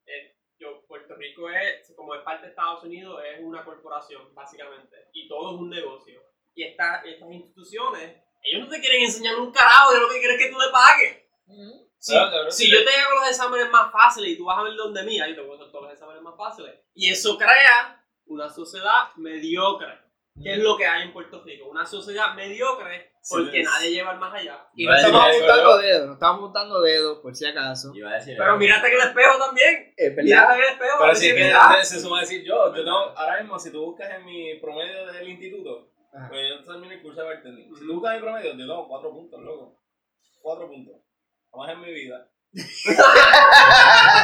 eh, yo, Puerto Rico es, como es parte de Estados Unidos, es una corporación, básicamente. Y todo es un negocio. Y esta- estas instituciones, ellos no te quieren enseñar un carajo, ellos lo que quieren es que tú le pagues. Si, Claro, claro, si yo te hago los exámenes más fáciles y tú vas a ver donde mí, ahí te voy a hacer todos los exámenes más fáciles. Y eso crea una sociedad mediocre. ¿Qué es lo que hay en Puerto Rico? Una sociedad mediocre porque Sí, nadie lleva el más allá. Y no estamos apuntando dedos, no estamos apuntando dedos, por si acaso. Iba a decir Pero mírate en el espejo también. Es Mírate verdad. en el espejo. Pero si que se suma a decir yo, yo tengo, ahora mismo si tú buscas en mi promedio del instituto, Ajá. pues yo terminé el curso de bartending. Si tú buscas mi promedio, yo tengo cuatro puntos, loco. Cuatro puntos. Jamás en mi vida.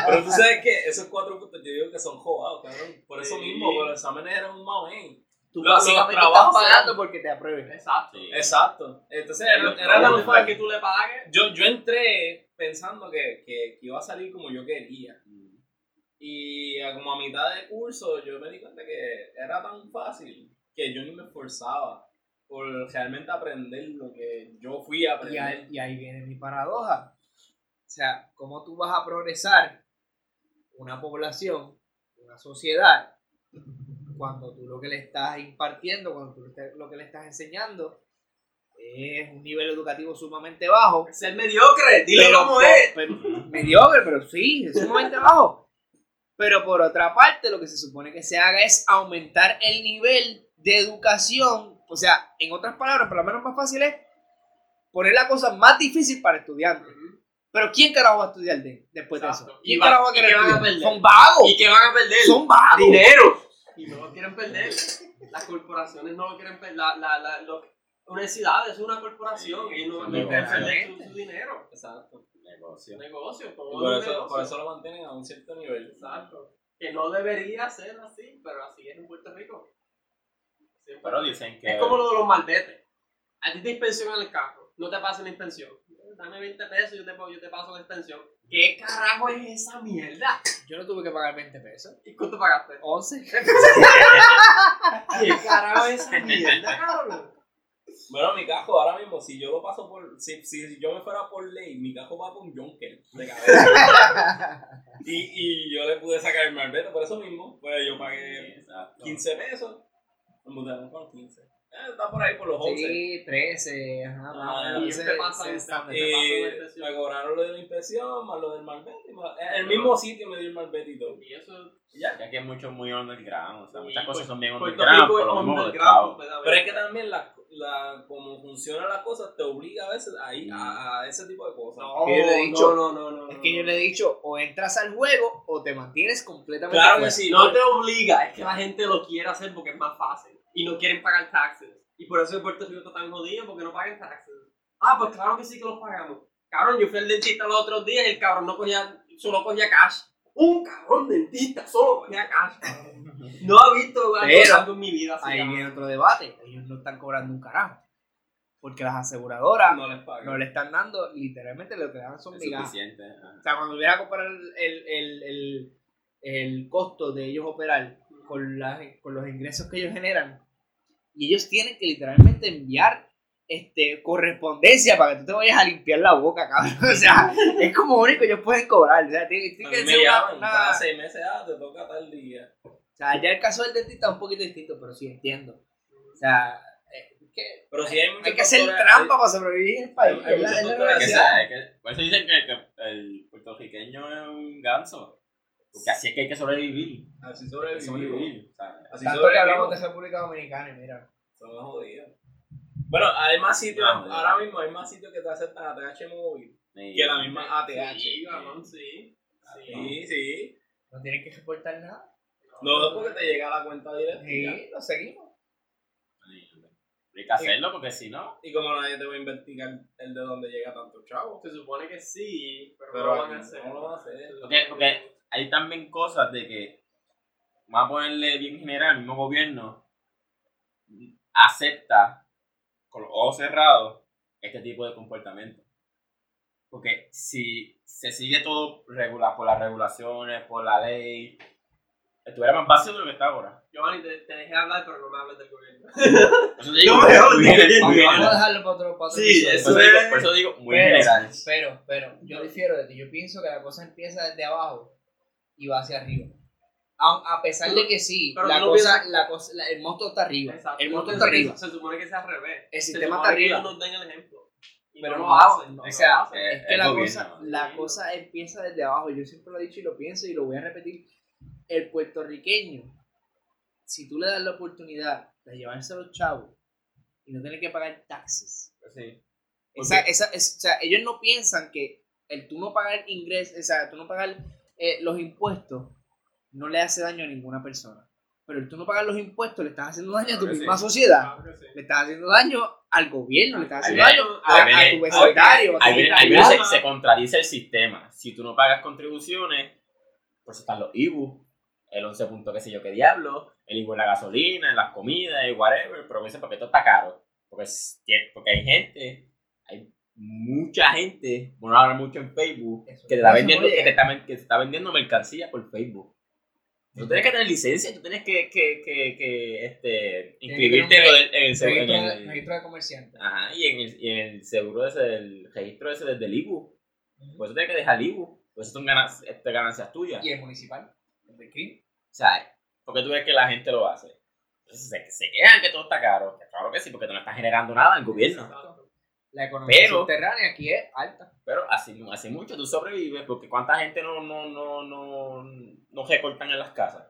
Pero tú sabes que esos cuatro puntos yo digo que son jodados, cabrón. Por eso Sí. mismo, por los exámenes eran un mamén. Tú Los- estás pagando porque te aprueben. Exacto. Sí. Exacto. Entonces era, era tan tan fácil que tú le pagues. Yo, yo entré pensando que, que, que iba a salir como yo quería. Y a como a mitad de curso yo me di cuenta que era tan fácil que yo ni me esforzaba por realmente aprender lo que yo fui a Y aprender. ahí, y ahí viene mi paradoja. O sea, ¿cómo tú vas a progresar una población, una sociedad, cuando tú lo que le estás impartiendo, cuando tú lo que le estás enseñando es un nivel educativo sumamente bajo? Ser mediocre, dile Pero cómo es. pero- mediocre, pero sí, es sumamente bajo. Pero por otra parte, lo que se supone que se haga es aumentar el nivel de educación. O sea, en otras palabras, por lo menos más fácil es poner la cosa más difícil para estudiantes. Pero ¿quién carajo va a estudiar de- después de Exacto. eso? Y ¿Quién va- carajo va a y querer van a perder. Son vagos. ¿Y qué van a perder? Son vagos. dinero. Y no lo quieren perder. Las corporaciones no lo quieren perder. La, la, la, lo- universidades es una corporación Sí, y no, quieren perder su, su dinero. Exacto. Negocio. Negocio, por un eso, negocio. por eso lo mantienen a un cierto nivel. Exacto. Que no debería ser así, pero así es en Puerto Rico. Siempre. Pero dicen que. Es como lo de los maldetes. A ti te inspeccionan el carro, no te pasan la inspección. Dame 20 pesos y yo te, yo te paso la inspección. ¿Qué carajo es esa mierda? Yo no tuve que pagar 20 pesos. ¿Y cuánto pagaste? 11. ¿Qué carajo es esa mierda, cabrón? Bueno, mi cajo ahora mismo, si yo lo paso por. Si, si yo me fuera por ley, mi cajo va por un Junker de cabeza. y, y yo le pude sacar el malvete por eso mismo. Pues yo pagué Exacto. 15 pesos. Me mudaron con 15. Eh, está por ahí por los 11. Sí, 13. Ajá, Ah, y te pasan- ese estándar. te pasan la Y inspección. me cobraron lo de la inspección, más lo del malvete. más- En el mismo sitio me dio el malvete y todo. Y eso. Ya. Ya que es mucho muy underground. O sea, muchas Y cosas son bien Puerto underground. Rico Por es lo mismo de underground completamente. Pero es que también la, la, como funcionan las cosas te obliga a veces a ir a, a ese tipo de cosas. No, que yo le he dicho- no, no, no, no. Es que yo le he dicho, o entras al juego o te mantienes completamente Claro que sí. No te obliga, es que la gente lo quiere hacer porque es más fácil. Y no quieren pagar taxes. Y por eso en Puerto Rico está tan jodido porque no pagan taxes. Ah, pues claro que sí que los pagamos. Cabrón, yo fui al dentista los otros días y el cabrón no cogía, solo cogía cash. Un cabrón dentista solo cogía cash. No ha visto algo, en mi vida así. Ahí viene otro debate. Ellos no están cobrando un carajo. Porque las aseguradoras no, No les pagan. le están dando, literalmente lo que dan son Es migajas. O sea, cuando hubiera a comparar el, el, el, el, el costo de ellos operar con, las, con los ingresos que ellos generan, y ellos tienen que literalmente enviar este, correspondencia para que tú te vayas a limpiar la boca, cabrón. O sea, es como único ellos pueden cobrar. O sea, tiene, tiene que ser una, una- cada seis meses, ah, te toca tal día. O sea, ya el caso del dentista es un poquito distinto, pero sí entiendo. O sea, eh, que Pero si hay hay que hacer trampa para sobrevivir en el país. hay la- la que, sea, por eso dicen que, que el puertorriqueño es un ganso. Porque así es que hay que sobrevivir. Así Hay que sobrevivimos. sobrevivir. o sea, Así Tanto que sobrevivimos. hablamos de República Dominicana y mira. Son jodidos. Bueno, hay más sitios, Ah, ahora mismo hay más sitios que te aceptan ATH móvil que la misma ATH. Sí, cabrón, sí. Sí. Sí. No tienen que reportar nada. No es porque te llega a la cuenta directa. Sí, lo seguimos. Hay que hacerlo porque si no. Y como nadie te va a investigar el de dónde llega tanto chavo. Se supone que sí, pero, Pero no lo van a hacer. no lo van a hacer. Porque, porque hay también cosas de que, vamos a ponerle bien general, el mismo gobierno acepta con los ojos cerrados este tipo de comportamiento. Porque si se sigue todo regular por las regulaciones, por la ley, estuviera más fácil de lo que está ahora. Giovanni, te, te dejé hablar, pero no me hables del gobierno. Por eso digo, No muy general, Vamos a dejarlo para otro, para otro Sí, eso Por eso digo- es- por eso digo muy Pero- general. Pero, pero, yo difiero de ti. Yo pienso que la cosa empieza desde abajo y va hacia arriba. A, a pesar de que sí, Pero la no cosa, piensas- la cosa, la- el monstruo está arriba. Exacto. El monstruo está arriba. Se supone que sea al revés. El sistema está arriba. ellos nos den el ejemplo. Y Pero no no lo hacen. no O lo sea, hacen. Es que el la gobierno. cosa, la cosa empieza desde abajo. Yo siempre lo he dicho y lo pienso y lo voy a repetir. El puertorriqueño, si tú le das la oportunidad de llevarse a los chavos y no tener que pagar taxes, Sí. Esa, esa, es- o sea, ellos no piensan que el tú no pagar ingresos, o sea, tú no pagar eh, los impuestos no le hace daño a ninguna persona. Pero el tú no pagar los impuestos le estás haciendo daño a tu Claro misma sí. sociedad. Claro que sí. Le estás haciendo daño al gobierno, le estás haciendo daño a, a tu vecindario. a tu ahí comunidad. viene se, se contradice el sistema. Si tú no pagas contribuciones, Por eso están los IBU, el 11 punto qué sé yo qué diablo, el IBU en la gasolina, en las comidas, y whatever, pero dicen porque esto está caro. Porque, es- porque hay gente, hay mucha gente, bueno, ahora mucho en Facebook, Eso- que te está vendiendo, que te está, que te está vendiendo mercancía por Facebook. Tú tienes que tener licencia, tú tienes que, que, que, que este, inscribirte en el, en el seguro. Registro, en de- el- registro de comerciante. Ajá, y en el, y en el seguro ese, del registro ese desde el IBU. Por eso tienes que dejar el IBU. Por eso son ganas- este, ganancias tuyas. Y el municipal, el de CRIM. O sea, ¿por qué tú ves que la gente lo hace? Entonces se, se quejan que todo está caro. Claro que sí, porque tú no estás generando nada al gobierno. La economía Pero- subterránea aquí es alta. Pero así, así mucho tú sobrevives, porque cuánta gente no, no, no, no, no recortan en las casas.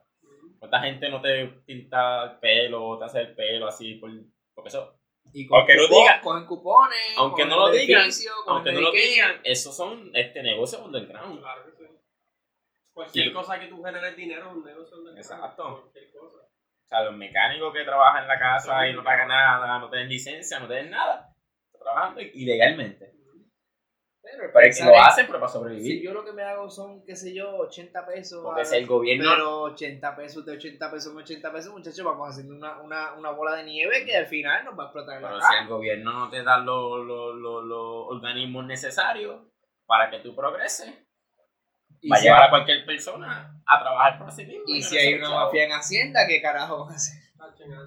¿Cuánta gente no te pinta el pelo, te hace el pelo así? Por, porque eso, Y Aunque no cupón- diga- cogen cupones, aunque no lo digan, aunque no lo digan, esos son este negocio underground. Claro que sí. Cualquier Y- cosa que tú generes dinero es un negocio. de- Exacto. Cualquier cosa. O sea, los mecánicos que trabajan en la casa y no pagan nada, no tienen licencia, no tienen nada, trabajando ilegalmente. Pero, Pero es que lo hacen pero para Si sobrevivir. yo lo que me hago son, qué sé yo, 80 pesos. Porque si el gobierno Pero 80 pesos de 80 pesos en 80 pesos, muchachos, vamos haciendo una, una, una bola de nieve que al final nos va a explotar en la Pero si el gobierno no te da los los- los- los organismos necesarios para que tú progreses, Y va a si llevar a cualquier persona a trabajar por sí mismo. Y si hay una mafia en Hacienda, ¿qué carajo van a hacer?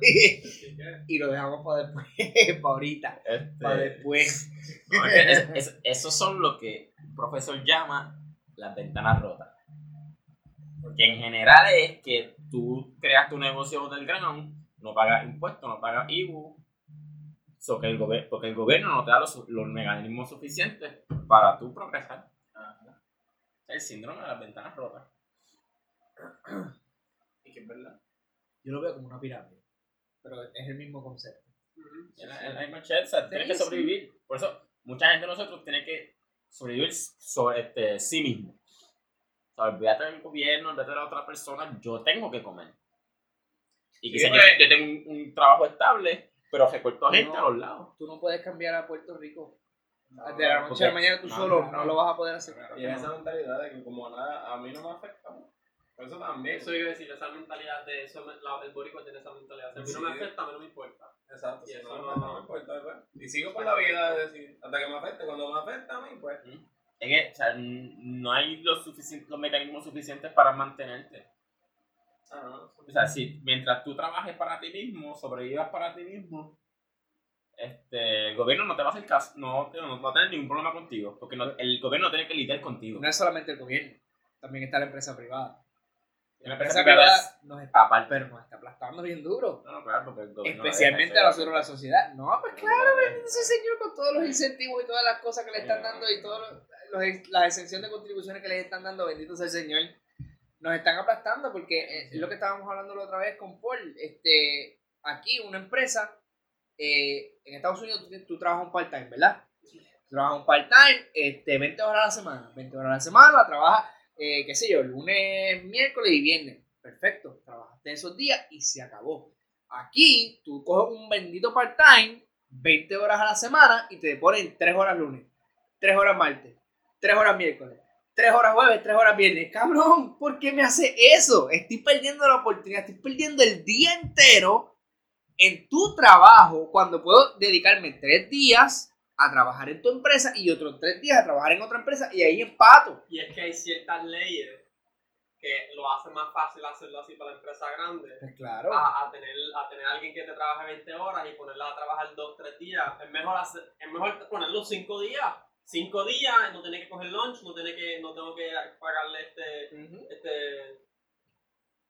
Y lo dejamos para después, para ahorita, Este, para después. no, es que es- es- esos son lo que el profesor llama las ventanas rotas. Porque en general es que tú creas tu negocio del ground, no pagas impuestos, no pagas IBU, so que el porque el gobierno no te da los, los mecanismos suficientes para tú progresar. Es el síndrome de las ventanas rotas. Y que es verdad. Yo lo veo como una pirámide, pero es el mismo concepto. misma shit, o sea, tienes que sobrevivir. Por eso, mucha gente de nosotros tiene que sobrevivir sobre este, sí mismo. O sea, olvídate del gobierno, olvídate de la otra persona, yo tengo que comer. Y que Sí, yo, yo tengo un, un trabajo estable, pero recorto No. gente a los lados. Tú no puedes cambiar a Puerto Rico. No, de la noche a la mañana tú no, solo no, no, no. lo vas a poder hacer. Y es esa mentalidad de que como nada, a mí no me afecta. Por eso también. Eso iba a decir, esa mentalidad de eso, la- el boricua tiene esa mentalidad. Si a mí no me afecta, a mí no me importa. Exacto, Y si eso no me no- afecta, no me importa, pues. Y sigo por la vida de decir, hasta que me afecte. Cuando me afecta a mí, pues. Es que o sea, no hay los, los mecanismos suficientes para mantenerte. Ah, no. O sea, si mientras tú trabajes para ti mismo, sobrevivas para ti mismo, este, el gobierno no te va a hacer caso, no, te- no va a tener ningún problema contigo, porque no- el gobierno tiene que lidiar contigo. No es solamente el gobierno, también está la empresa privada. La La empresa privada nos está, Aparte. pero nos está aplastando bien duro. No, no, claro, porque el Especialmente a nosotros la sociedad. No, pues claro, bendito sea el señor con todos los incentivos y todas las cosas que le están dando y todas las exenciones de contribuciones que les están dando, bendito sea el señor. Nos están aplastando porque eh, es lo que estábamos hablando la otra vez con Paul. Este, aquí una empresa, eh, en Estados Unidos tú, tú trabajas un part-time, ¿verdad? Tú trabajas un part-time, este, 20 horas a la semana. 20 horas a la semana, trabajas, eh, qué sé yo, lunes, miércoles y viernes. Perfecto, trabajaste esos días y se acabó. Aquí tú coges un bendito part-time, 20 horas a la semana y te ponen 3 horas lunes, 3 horas martes, 3 horas miércoles, 3 horas jueves, 3 horas viernes. Cabrón, ¿por qué me hace eso? Estoy perdiendo la oportunidad, estoy perdiendo el día entero en tu trabajo cuando puedo dedicarme 3 días a trabajar en tu empresa y otros 3 días a trabajar en otra empresa y ahí empato. Y es que hay ciertas leyes que lo hacen más fácil hacerlo así para la empresa grande. Pues claro. A, a tener, a tener alguien que te trabaje 20 horas y ponerla a trabajar 2, 3 días. Es mejor, hacer, es mejor ponerlo 5 días. 5 días, no tener que coger lunch, no, tener que, no tengo que pagarle este, Ujú. este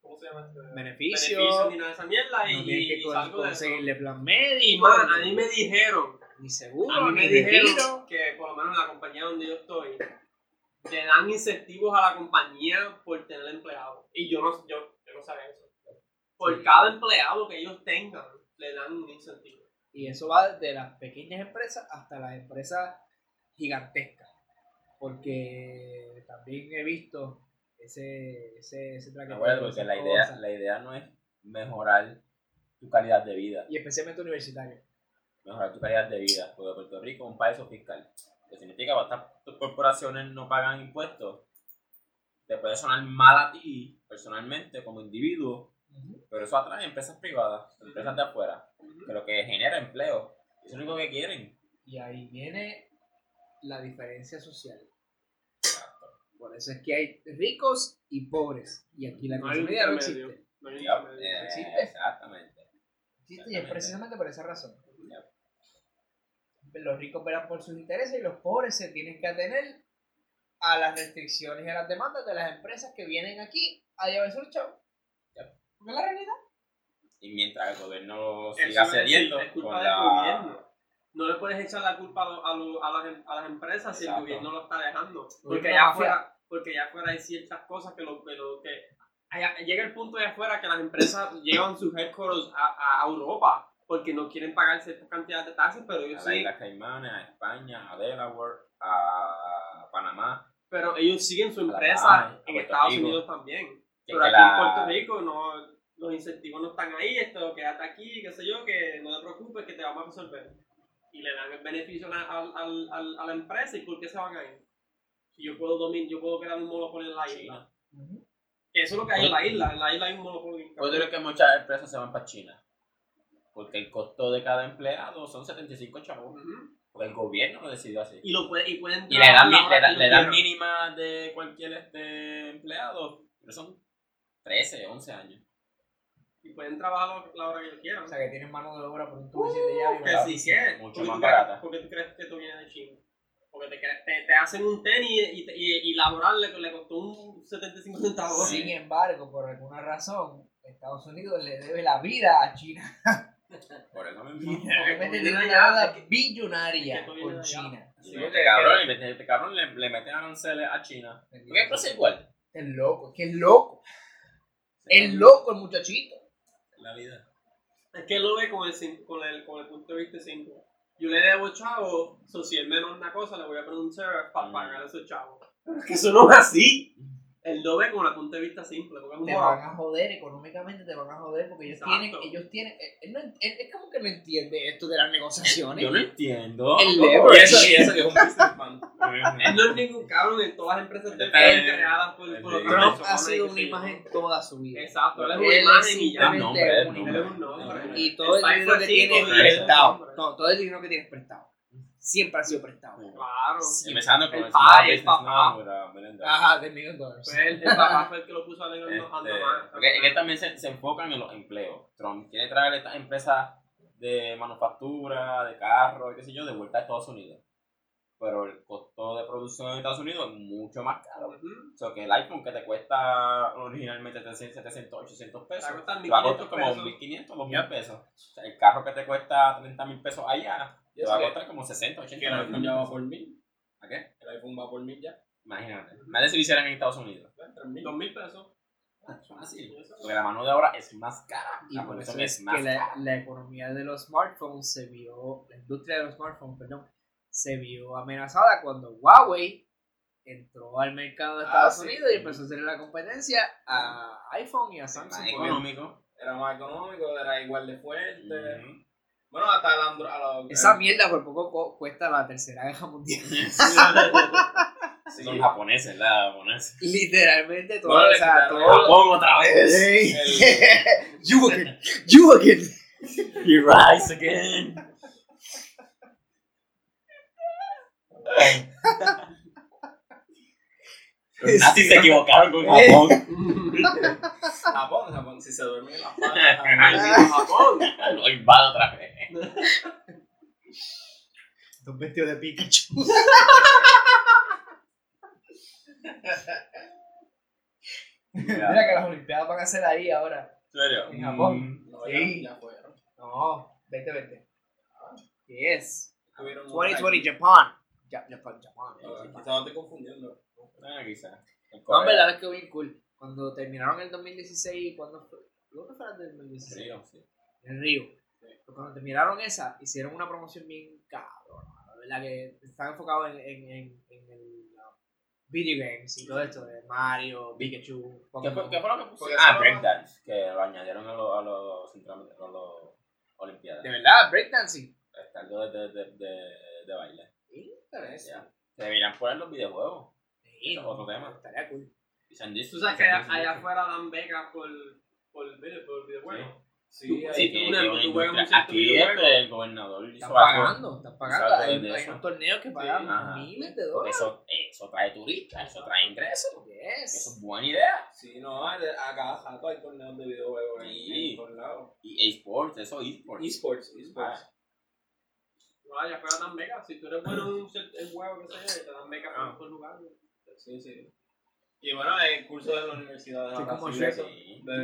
¿cómo se llama? Este, Beneficio. beneficio ni nada de esa mierda y, No tienes que y salgo de conseguirle plan médico. Y más, a mí me dijeron Ni seguro, a mí me dijeron que por lo menos en la compañía donde yo estoy le dan incentivos a la compañía por tener empleados. Y yo no, yo, yo no sabía eso. Por Sí. cada empleado que ellos tengan, le dan un incentivo. Y eso va desde las pequeñas empresas hasta las empresas gigantescas. Porque también he visto ese, ese, ese traqueteo, Acuérdate, porque la idea, la idea no es mejorar tu calidad de vida, Y especialmente universitarios. Mejorar tu calidad de vida, porque Puerto Rico es un paraíso fiscal. Que significa que estas corporaciones no pagan impuestos, te puede sonar mal a ti, personalmente, como individuo, Ujú. pero eso atrae empresas privadas, empresas de afuera, que lo que genera empleo. Eso es lo único que quieren. Y ahí viene la diferencia social. Por eso es que hay ricos y pobres. Y aquí la No media no existe. No hay intermedio. eh, existe. Exactamente. Existe y es precisamente por esa razón. Los ricos verán por sus intereses y los pobres se tienen que atener a las restricciones y a las demandas de las empresas que vienen aquí a llevarse el show. Porque es la realidad. Y mientras el gobierno siga cediendo es culpa con del la... gobierno. No le puedes echar la culpa a, lo- a, lo- a las, em- a las empresas si el Exacto. gobierno lo está dejando. Porque allá afuera, porque allá afuera hay ciertas cosas que lo, que lo- que allá- llega el punto de afuera que las empresas llevan sus headquarters a, a Europa porque no quieren pagar ciertas cantidades de tasas, pero a ellos las sí, Islas Caimanes, a España, a Delaware, a Panamá. pero ellos siguen su a empresa a en Puerto Estados Rico. Unidos también. Que- Pero que aquí la- en Puerto Rico no, los incentivos no están ahí, esto, quédate aquí, qué sé yo, que no te preocupes, que te vamos a resolver. Y le dan el beneficio a al- al- a la empresa y ¿por qué se van a ir? Si yo puedo domin, yo puedo crear un monopolio en la isla. Ujú. Que Eso es lo que hay en la isla, en la isla hay un monopolio. Yo creo que muchas empresas se van para China. Porque el costo de cada empleado son 75 chavos. Ujú. Porque el gobierno lo decidió así. Y, lo puede, y pueden Y la edad, trabajar mi- la quieran. mínima de cualquier este empleado pero son 13, 11 años. Y pueden trabajar la hora que ellos quieran. O sea que tienen mano de obra por un tubo y siete llaves. que quieres. Mucho más barata. Porque tú crees que tú vienes de China. Porque te, te, te hacen un tenis y, te- y, y laboral le, le costó un 75 centavos. Sin embargo, por alguna razón, Estados Unidos le debe la vida a China. Por eso es billonaria que tú con. China. Y este cabrón, y este, este cabrón le, le meten aranceles a China. Porque es cosa igual. Es loco, es que es loco. Es loco el muchachito. La vida. Es que él lo ve con el, con el, con el punto de vista simple. Yo le debo chavo, so si él me manda una cosa, le voy a pronunciar para Mm. pagar esos chavos. Pero es que eso no es así. Él lo ve con el punto de vista simple. Porque un Te van a joder, económicamente te van a joder porque ellos Exacto. tienen, ellos tienen, él, él no él- es como que no entiende esto de las negociaciones. Yo no entiendo. El leverage. Y eso, y eso que es un. Él no es ningún cabrón en todas las empresas de Eh, fueron creadas por, por eh, otras Trump personas ha sido una imagen toda su vida. Exacto, él es Él una es imagen y ya. Ah, nombre, simplemente es una nombre. Él es un nombre. Y todo el dinero que tiene es prestado. un todo el dinero que tiene es prestado. Siempre ha sido prestado. Claro. Empezando con El el Small el Business papá. Ajá, de million dólares. Pues el, el papá fue el que lo puso a leer Este, es que también se, se enfocan en los empleos. Trump quiere traer estas empresas de manufactura, de carros, qué sé yo, de vuelta a Estados Unidos. Pero el costo de producción en Estados Unidos es mucho más caro. Ujú. O sea, que el iPhone que te cuesta originalmente 300, 700, 800 Te va a pesos, te va a costar 1.500 como pesos. 1500, 2000 pesos. O sea, el carro que te cuesta 30 mil pesos allá, te va a costar como 60, 80 Que el iPhone ya va por mil. ¿A qué? El iPhone va por mil ya. Imagínate. Más de si lo hicieran en Estados Unidos. Tres mil. Dos mil pesos. Fácil. Porque la mano de obra es más cara. Y La por eso es más que la, cara. la economía de los smartphones se vio, la industria de los smartphones, perdón, se vio amenazada cuando Huawei entró al mercado de Ah, Estados sí. Unidos y empezó a hacer la competencia a iPhone y a Más Samsung. económico. Era más económico, era igual de fuerte. Bueno, hasta el Android. Esa mierda por poco co- cuesta la tercera guerra mundial. Sí. Son japoneses, la japoneses. Literalmente todo, Bueno, o le sea, quitaron todo. Japón otra vez. El- you again, you again. You rise again. Los nazis se equivocaron con Japón. Japón, Japón, si se duerme en la Japón. Lo invado otra vez. Dos vestidos de Pikachu. Mira que las Olimpiadas van a ser ahí ahora. ¿En serio? En Japón. Mm, No, Sí. ya, ya fueron. No, vete, vete. Yes. Tuvieron un 2020 Japan. Ja- Japan, Japan. No, Quizás no estoy confundiendo. Ah, quizá. En No, en Corea. verdad es que bien cool. Cuando terminaron el 2016, ¿cuándo fue? Que fue el del 2016. Río, sí. En Río. Pero cuando terminaron esa, hicieron una promoción bien cabrón. La verdad que están enfocados en, en, en, en el video games y todo esto de Mario, Pikachu, ¿Qué fue, qué fue lo que puso? Porque Ah, breakdance, que lo añadieron a los, a los, a los olimpiadas. De verdad, breakdancing. Está algo de, de, de, de, de baile. Interesante. Deberían poner los videojuegos. Sí, es otro tema. Estaría cool. Dicen this, Tú sabes que allá, afuera dan becas por, por, por videojuegos. Sí, ahí- sí, una- una Aquí este, el gobernador hizo algo. pagando, están pagando. Hay, hay unos torneos que pagan Ajá. miles de dólares. eso, eso trae turistas, eso trae ingresos. Yes. Eso es buena idea. Sí, no, a a cada rato hay torneos de videojuegos en- Sí. en todos lados. Y esports, eso esports. Esports, esports. Ah, No, allá afuera dan becas. Si tú eres bueno en un en juego, que yo, te dan becas Ah. por jugar. Sí, sí. Y bueno, el curso de la universidad como Shrek. sí.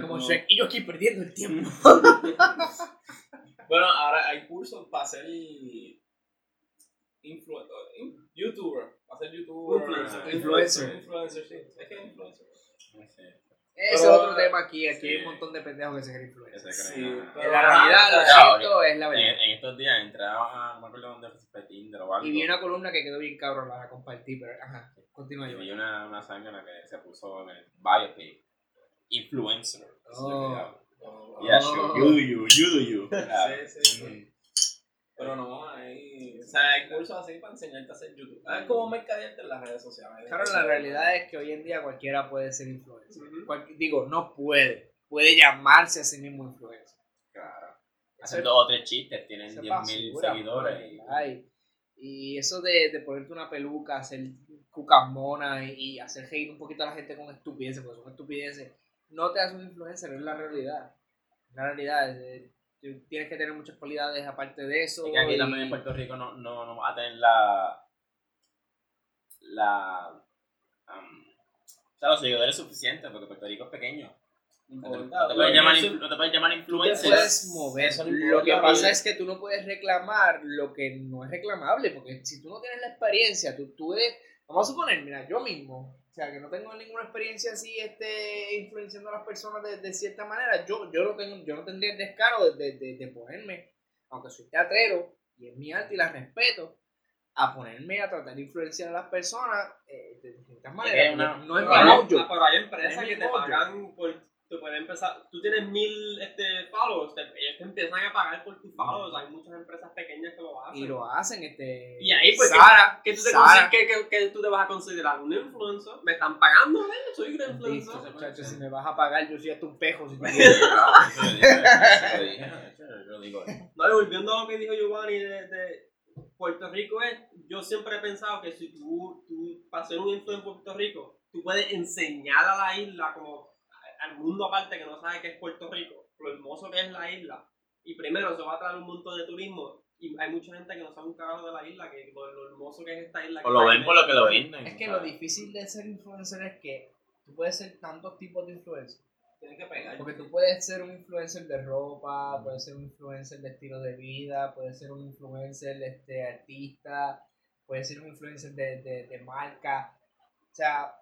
Como. Y yo aquí perdiendo el tiempo. Bueno, ahora hay cursos para ser influ in- youtuber, para ser youtuber. Influencer. Influencer. Influencer, sí. Es que es influencer. Ese es otro tema aquí. Aquí sí. hay un montón de pendejos que se creen influencers. Sí, En la realidad, lo cierto es la En, verdad. en estos días entraba, no me acuerdo dónde fue Tinder o algo. Y vi una columna que quedó bien cabrón, la compartí, pero ajá, continúa Y yo. vi una, una sangre que se puso en el biopic. Influencer. Oh. Oh, Yeah, sure. You do you, you do you. Sí, sí, sí. Pero no, hay, o sea, hay cursos así para enseñarte a hacer YouTube. Es como mercadearte en las redes sociales. Claro, la realidad es que hoy en día cualquiera puede ser influencer. Digo, no puede. Puede llamarse a sí mismo influencer. Claro. Hacen dos o tres chistes, tienen eso es 10.000 basura, seguidores. y- ¿verdad? Y, eso de, de ponerte una peluca, hacer cucas monas y, y hacer reír un poquito a la gente con estupideces, porque son estupideces, no te hace un influencer, es la realidad. La realidad es, eh, tú tienes que tener muchas cualidades aparte de eso. Y que aquí y- también en Puerto Rico no, no, no va a tener la. la. um, o sea, los seguidores suficientes, porque Puerto Rico es pequeño. No te, no te puedes, llamar, no te puedes llamar Tú te influencer. puedes mover. eso no Lo que pasa es que tú no puedes reclamar lo que no es reclamable, porque si tú no tienes la experiencia, tú, tú eres, vamos a suponer, mira, yo mismo, sea, que no tengo ninguna experiencia así, este, influenciando a las personas de, de cierta manera, yo, yo, no tengo, yo no tendría el descaro de, de, de ponerme, aunque soy teatrero, y es mi arte y la respeto, a ponerme a tratar de influenciar a las personas eh, de distintas maneras. una- no es mi mojo. ah, pero hay empresas No es que te pagan por. Tú puedes empezar. Tú tienes mil este, followers. Te, ellos te empiezan a pagar por tus followers. Hay muchas empresas pequeñas que lo hacen. Y lo hacen, este. Y ahí, pues, Sara, ¿Qué tú, te Sara. tú vas a considerar? ¿Un influencer? ¿Me están pagando? ¿eh? Soy un influencer. Listo, si me vas a pagar, yo soy hasta un pejo. Si tú quieres. No, y volviendo a lo que dijo Giovanni de, de Puerto Rico es, yo siempre he pensado que si tú, tú para ser un influencer en Puerto Rico, tú puedes enseñar a la isla como al mundo aparte que no sabe qué es Puerto Rico, lo hermoso que es la isla. Y primero se va a traer un montón de turismo y hay mucha gente que no sabe un carajo de la isla, que lo, lo hermoso que es esta isla. O lo ven por lo que lo venden. Es que lo difícil de ser influencer es que tú puedes ser tantos tipos de influencer. Tienes que pegar. Porque tú puedes ser un influencer de ropa, puedes ser un influencer de estilo de vida, puedes ser un influencer este, artista, puedes ser un influencer de, de, de marca. O sea,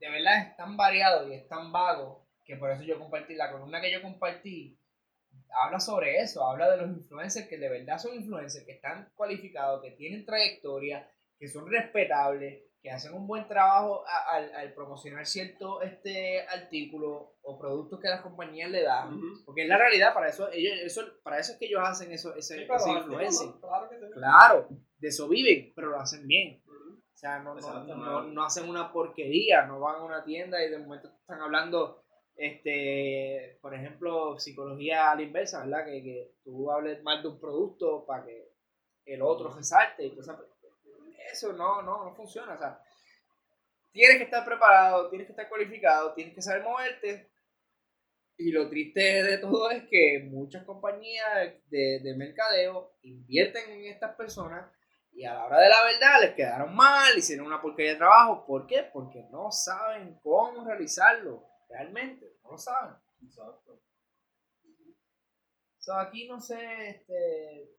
de verdad es tan variado y es tan vago que por eso yo compartí la columna que yo compartí. Habla sobre eso, habla de los influencers que de verdad son influencers, que están cualificados, que tienen trayectoria, que son respetables, que hacen un buen trabajo al, al promocionar cierto este artículo o productos que las compañías le dan. Porque es la realidad, para eso, ellos, eso, para eso es que ellos hacen eso, ese, Sí. Claro que sí. Claro, de eso viven, pero lo hacen bien. Ujú. O sea, no, no. no hacen una porquería, no van a una tienda y de momento están hablando, este, por ejemplo, psicología a la inversa, ¿verdad? Que, que tú hables mal de un producto para que el otro resalte. Y. Eso no, no, no funciona. O sea, tienes que estar preparado, tienes que estar cualificado, tienes que saber moverte. Y lo triste de todo es que muchas compañías de, de mercadeo invierten en estas personas y a la hora de la verdad les quedaron mal, hicieron una porquería de trabajo. ¿Por qué? Porque no saben cómo realizarlo. Realmente, no lo saben. Exacto. So, aquí no sé, este,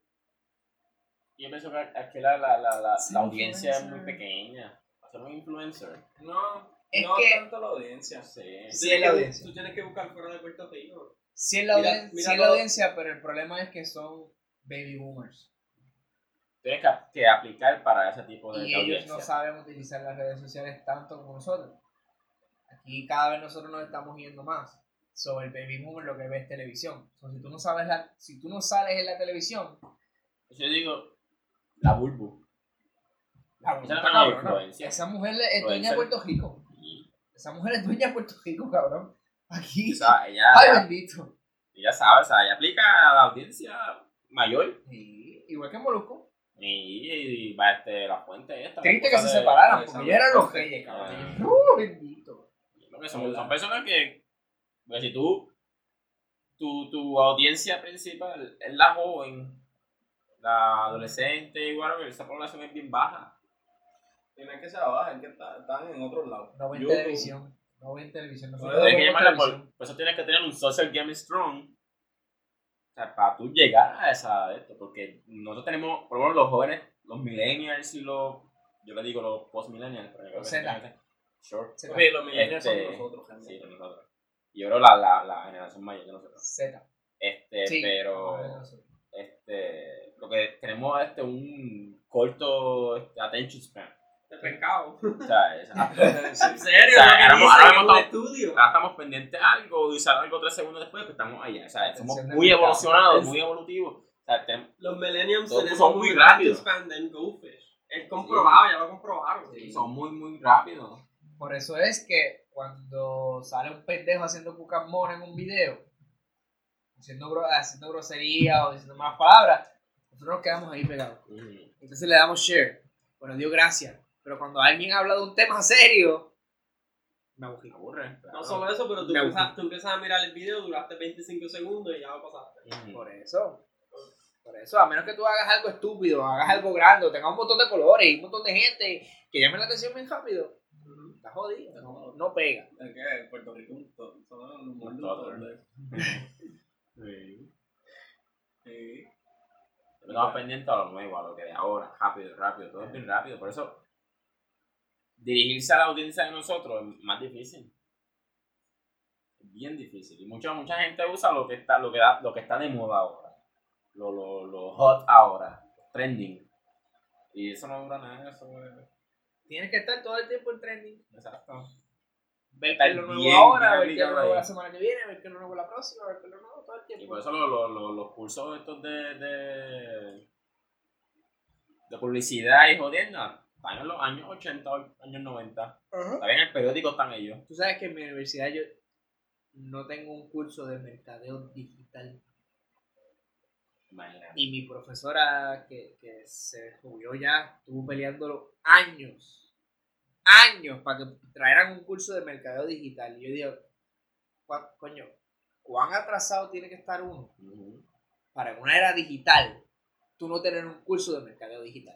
Yo pienso que aquí la, la, la, la, la audiencia es muy pequeña. Hacer un influencer. No, Es no que- tanto la audiencia. Sí. Sí, es la audiencia. Tú tienes que buscar fuera de Puerto Rico. sí es la, Mira- audien- mira sí es la audiencia, pero el problema es que son baby boomers. Tienes que, que aplicar para ese tipo de, Y ellos no saben utilizar las redes sociales tanto como nosotros. Aquí cada vez nosotros nos estamos yendo más sobre el baby boomer lo que ve es televisión. So, si tú no sabes la, si tú no sales en la televisión, Yo digo, la bulbu. la Esa influencia. Esa mujer es dueña de. Puerto Rico. Y Esa mujer es dueña de Puerto Rico, cabrón. Aquí. O sea, ella, Ay, bendito. ella sabe, o sea, ella aplica a la audiencia mayor. Sí, igual que Molusco. Y, y va este, la fuente esta. Triste que se de- separaran, de porque ellos eran los reyes, cabrón. Ah. Uh, bendito. Que son, son personas que, pues, si tú, tu, tu audiencia principal es la joven, la adolescente y whatever, esa población es bien baja. Tienen que se bajar, que está- están en otros lados. No ven YouTube. televisión. No ven televisión. No Tienes Tienes que llamarla por, eso tienes que tener un social game strong. O sea, para tú llegar a esa esto, porque nosotros tenemos, por lo menos los jóvenes, los millennials y los, yo le digo los post-millennials, pero yo creo que Sure. Z. Oye, los millennials Este, son nosotros, Sí, realmente. de nosotros. Y yo creo la, la, la generación mayor, yo no sé. Z. Este, Sí. pero este, lo que tenemos este un corto este, attention span. De pescado. O sea, es- ¿En serio? O sea, ¿Lo que ahora- dicen ahora estamos pendientes a algo y sale algo tres segundos después, pues estamos allá. O sea, somos Atención de muy evolucionados, Es- muy evolutivos. O sea, tenemos- Los millennials son muy rápidos. attention span de Goldfish. Es comprobado, ya lo comprobaron. Sí. son muy, muy rápidos. Por eso es que cuando sale un pendejo haciendo cucamón en un video, haciendo, gro- haciendo grosería o diciendo malas palabras, nosotros nos quedamos ahí pegados. Entonces le damos share. Bueno, dio gracias. Pero cuando alguien habla de un tema serio, me aburrí. Me aburre. No claro. solo eso, pero tú empiezas, tú empiezas a mirar el video, duraste 25 segundos y ya lo pasaste. Ujú. Por eso. Por eso, a menos que tú hagas algo estúpido, hagas algo grande, tengas un montón de colores y un montón de gente que llame la atención bien rápido, está jodido. No, no pega. Es que en Puerto Rico son los todos. Sí. Sí. Estamos pendientes a lo nuevo, a lo que de ahora, rápido, rápido, todo es bien rápido. Por eso, dirigirse a la audiencia de nosotros es más difícil. Es bien difícil. Y mucha, mucha gente usa lo que está, lo que da, lo que está de moda ahora. Lo, lo, lo hot ahora, trending. Y eso no dura nada, eso es. Tienes que estar todo el tiempo en trending. Exacto. Ver qué es lo nuevo ahora, ver qué es lo nuevo la semana que viene, ver qué es lo nuevo la próxima, ver qué es lo nuevo todo el Y tiempo. por eso lo- lo- lo- los cursos estos de, de, de publicidad y jodienda están en los años 80, años 90. Está bien, en el periódico están ellos. Tú sabes que en mi universidad yo no tengo un curso de mercadeo digital. Imagínate. Y mi profesora, que, que se jubiló ya, estuvo peleándolo años, años, para que trajeran un curso de mercadeo digital. Y yo digo, "Cuá- coño, ¿cuán atrasado tiene que estar uno para una era digital tú no tener un curso de mercadeo digital?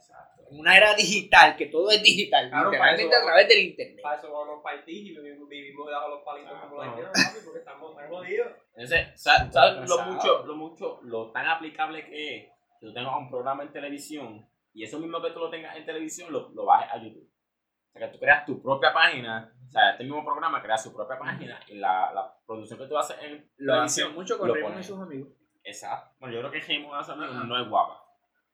En una era digital, que todo es digital, Claro, literalmente para eso- a través del internet. Para eso vamos para y vivimos, vivimos debajo de los palitos Ah, como la papi, porque estamos tan jodidos. Entonces, sa- ¿sabes lo mucho, lo mucho, lo tan aplicable que es que tú tengas un programa en televisión y eso mismo que tú lo tengas en televisión lo, lo bajes a YouTube? O sea, que tú creas tu propia página, o sea, este mismo programa crea su propia página y la, la producción que tú haces en Lo televisión hacen mucho con lo Raymond y sus amigos. Exacto. Bueno, yo creo que Raymond hace amigos no es guapa.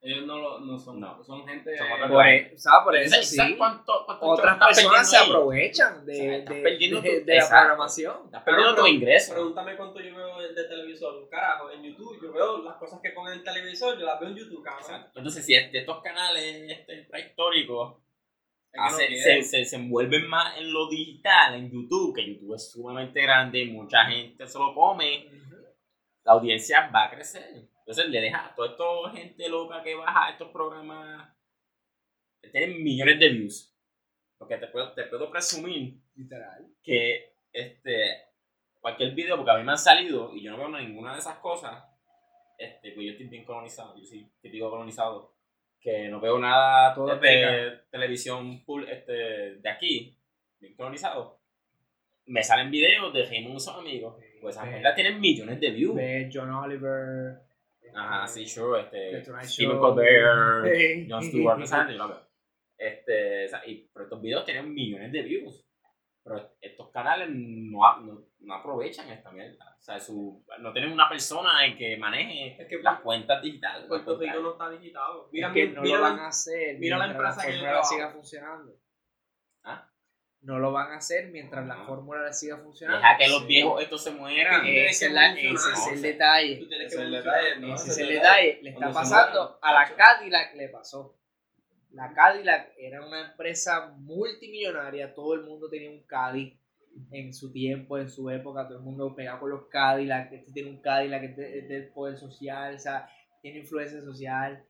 Ellos no, lo, no son, No. son gente. Son otra Por, ¿sabes? Por eso ¿Sabes- sí. cuánto- cuánto Otras personas se ahí? aprovechan de, O sea, estás de- de- tu- de la programación. Estás perdiendo Pero- tu ingreso. Pregúntame cuánto yo veo de televisor, carajo, en YouTube. Yo veo las cosas que ponen en televisor, yo las veo en YouTube, cabrón. Exacto. Entonces, si es de estos canales este, prehistóricos Es que no hace- quieren. se, se, se envuelven más en lo digital, en YouTube, que YouTube es sumamente grande y mucha gente se lo come, la audiencia va a crecer. Entonces le deja a toda esta gente loca que baja estos programas, que tienen millones de views. Porque te puedo, te puedo presumir Literal. que este cualquier video, porque a mí me han salido y yo no veo ninguna de esas cosas, este, pues yo estoy bien colonizado, yo soy típico colonizado, que no veo nada Todo de televisión full, este, de aquí, bien colonizado. Me salen videos de Raymond y sus amigos, pues esas tienen millones de views. Ve John Oliver. Ajá, este, sí, sure, The este, Stephen Show. Colbert, Sí. Jon Stewart, esa gente yo la veo. Este, o sea, y, pero estos videos tienen millones de views. Pero estos canales no, no, no aprovechan esta mierda. O sea, su, no tienen una persona en que maneje Es que las cuentas digitales. Puerto Rico no está digitado. Es Mira, que mi- no mira lo la- van a hacer mira la empresa que trabajo. siga funcionando. No lo van a hacer mientras la fórmula siga funcionando. Deja que los Sí. viejos estos se mueran. Ese es, la- ese es el detalle. Tú tienes Ese que es el detalle, ¿no? Ese es el detalle. Le está pasando a la. Cadillac, le pasó. La Cadillac era una empresa multimillonaria, todo el mundo tenía un Cadillac. en su tiempo, en su época, todo el mundo pegado con los Cadillac, este tiene un Cadillac, este es del poder social, o sea, tiene influencia social.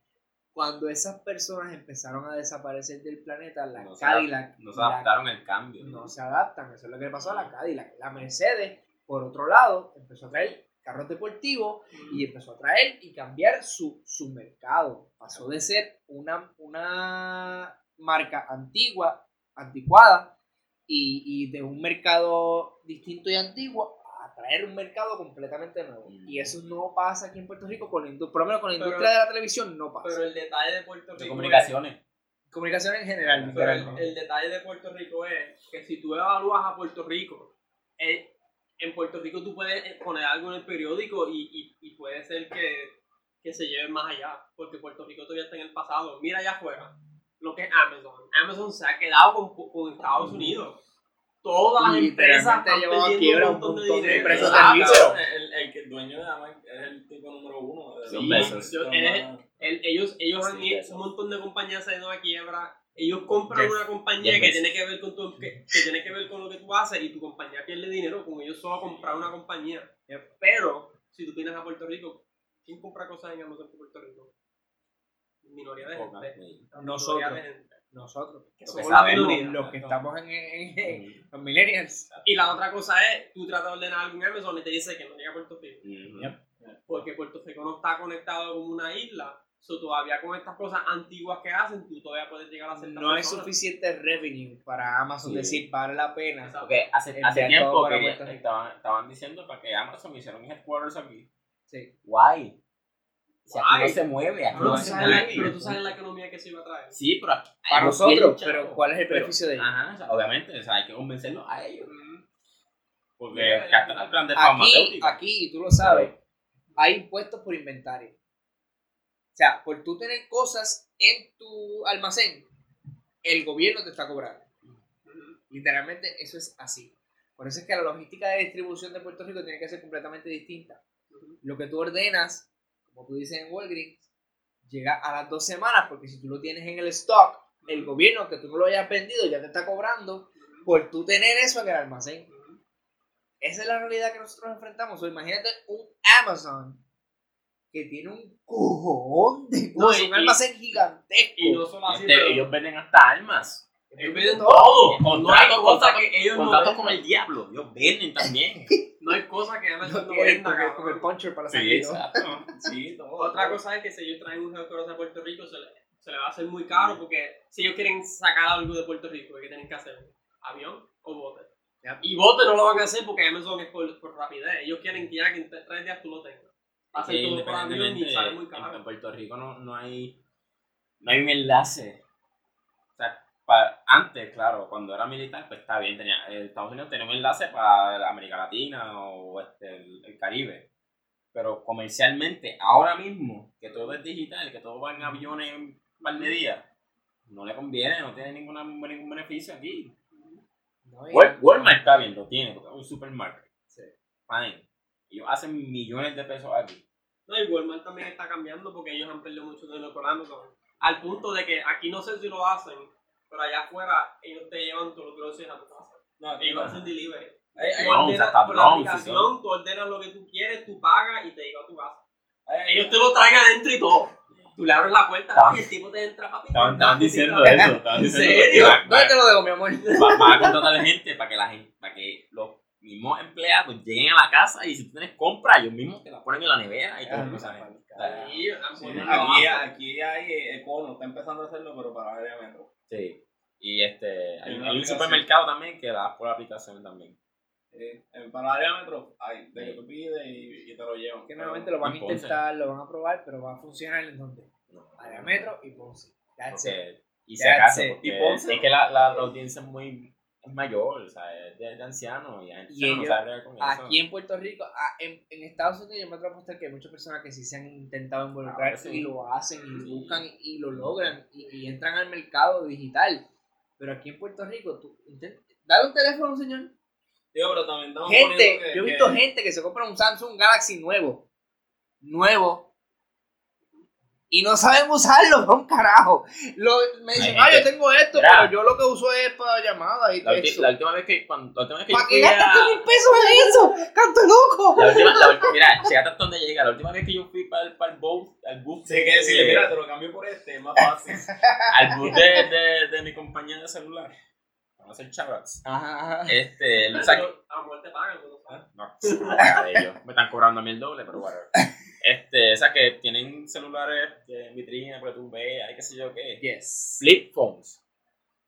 Cuando esas personas empezaron a desaparecer del planeta, la No se Cadillac No se adaptaron al cambio. no se adaptan, eso es lo que le pasó a la Cadillac. La Mercedes, por otro lado, empezó a traer carros deportivos y empezó a traer y cambiar su, su mercado. Pasó de ser una, una marca antigua, anticuada, y, y de un mercado distinto y antiguo traer un mercado completamente nuevo. Mm. Y eso no pasa aquí en Puerto Rico, con la por lo menos con la Pero- industria de la televisión no pasa. Pero el detalle de Puerto Rico. De es- comunicaciones. En general, Pero el, literalmente. el detalle de Puerto Rico es que si tú evalúas a Puerto Rico, eh, en Puerto Rico tú puedes poner algo en el periódico y, y, y puede ser que, que se lleve más allá, porque Puerto Rico todavía está en el pasado. Mira allá afuera lo que es Amazon. Amazon se ha quedado con, con Estados Unidos. Todas las empresas están llevado a perdiendo quiebra un montón de dinero. empresas de. El, el que el dueño de Amazon es el tipo número uno. de- Sí. Yo- El- ellos ellos han Sí, hecho eso. un montón de compañías saliendo a quiebra. Ellos compran una compañía que tiene que ver con tu, que, que tiene que ver con lo que tú haces y tu compañía pierde dinero con ellos solo comprar una compañía. Pero si tú vienes a Puerto Rico, ¿quién compra cosas en Amazon en Puerto Rico? Minoría de gente. Nosotros. Minoría de gente. Nosotros, Que Lo somos sabemos, minoría. los que estamos en, en- en- los millennials. Y la otra cosa es, tú tratas de ordenar algo en Amazon y te dice que no llega a Puerto Rico. Yep. Porque Puerto Rico no está conectado como una isla. So, todavía con estas cosas antiguas que hacen, tú todavía puedes llegar a ciertas No hay personas. suficiente revenue para Amazon Sí. decir vale la pena. Porque hace, Enviar hace todo tiempo que estaban, estaban diciendo para que Amazon hiciera un headquarters aquí. Sí. Guay. Si aquí no se mueve, aquí Pero, no tú se sabes la, mueve. pero tú sabes la economía que se iba a traer. Sí, pero aquí- Para ellos nosotros, pero. ¿cuál es el beneficio de ello? Ajá, o sea, obviamente, o sea, hay que convencerlos a ellos. Porque acá están las grandes Aquí, farmacéuticas. aquí, y tú lo sabes, hay impuestos por inventario. O sea, por tú tener cosas en tu almacén, el gobierno te está cobrando. Literalmente eso es así. Por eso es que la logística de distribución de Puerto Rico tiene que ser completamente distinta. Lo que tú ordenas, como tú dices en Walgreens, llega a las dos semanas, porque si tú lo tienes en el stock, el gobierno, que tú no lo hayas vendido, ya te está cobrando por tú tener eso en el almacén. Esa es la realidad que nosotros enfrentamos. O imagínate un Amazon que tiene un cojón de No, cosas, y- un almacén gigantesco. Y no solo así, Este, pero ellos venden hasta armas. ellos venden todo. todo. Contratos, no que ellos no contratos vendan. con el diablo. Ellos venden también. No hay cosa que Amazon No no tienen venda, con el, puncher para Sí, salir. exacto. Sí, todo. Otra cosa es que si ellos traen un headquarters a Puerto Rico, se le, se le va a hacer muy caro porque si ellos quieren sacar algo de Puerto Rico, ¿qué tienen que hacer? ¿Avión o bote? Yep. Y bote no lo van a hacer porque Amazon es por, por rapidez. Ellos quieren que ya que en tre- tres días tú lo tengas. Hacen todo por avión y independientemente, sale muy en, caro. en Puerto Rico no, no hay no hay un enlace. Antes, claro, cuando era militar, pues está bien, tenía, eh, Estados Unidos tenía un enlace para América Latina o este, el, el Caribe. Pero comercialmente, ahora mismo, que todo es digital, que todo va en aviones en un par de días, no le conviene, no tiene ninguna, ningún beneficio aquí. No, y- Wal- Walmart está bien, lo tiene, porque es un supermarket. Sí. Fine. Ellos hacen millones de pesos aquí. No, y Walmart también está cambiando porque ellos han perdido mucho dinero con Amazon. Al punto de que aquí no sé si lo hacen, pero allá afuera ellos te llevan todos los groceries a tu casa. No, Ellos hacen delivery. Hay- hay- Tú Drones, ordenas hasta por la y aplicación, tú ordenas lo que tú quieres, tú pagas y te llega a tu casa. Ellos te lo traen adentro y todo. Tú le abres la puerta y el tipo te entra, papi. Estaban, estaban diciendo ¿En eso. ¿En diciendo serio? ¿Dónde te lo dejo, mi amor? va- Van a contratar gente para que la gente, para que los mismos empleados lleguen a la casa y si tú tienes compra, ellos mismos te la ponen en la nevera y todo. Ah, Sí, aquí, hace. aquí hay eh, Econo, está empezando a hacerlo, pero para área metro. Sí. Y este, hay, un- hay supermercado también que da por aplicación también. Eh, para área metro hay, de que Sí. tú pides y, y te lo llevan. Que nuevamente lo van a intentar, lo van a probar, pero va a funcionar en donde? No, Área Metro y Ponce. That's it. Porque, y it. porque ¿Y Ponce? es que la, la, la audiencia es muy es mayor, o sea, es de, de ancianos y hay gente Y no ellos- con eso. Aquí en Puerto Rico, ah, en, en Estados Unidos, yo me atrevo a apostar que hay muchas personas que sí se han intentado involucrar sí. y lo hacen y Sí. buscan y, y lo logran y, y entran al mercado digital. Pero aquí en Puerto Rico, tú intent- dale un teléfono, señor. Digo, pero también estamos Gente, que- yo he que- visto gente que se compra un Samsung Galaxy nuevo. Nuevo. Y no sabemos usarlo, un carajo. Lo, me dicen, ah, yo tengo esto, Mira. pero yo lo que uso es para llamadas y La, ulti- texto. la última vez que, cuando, la última vez que yo ¿Para qué gastaste mil pesos en eso? ¡Canto loco! La última, la ulti- mira, fíjate hasta dónde llega. La última vez que yo fui para el, para el booth, al booth, Sí, que decirle, de- mira, te lo cambio por este, es más fácil. al booth de, de, de mi compañía de celular. Vamos a hacer shoutouts. Ajá, ajá. Este, o sea, A muerte pagan, tú no no. Me están cobrando a mí el doble, pero bueno. Este, o sea que tienen celulares en vitrina, porque tú veas, qué sé yo qué. Yes. Flip phones.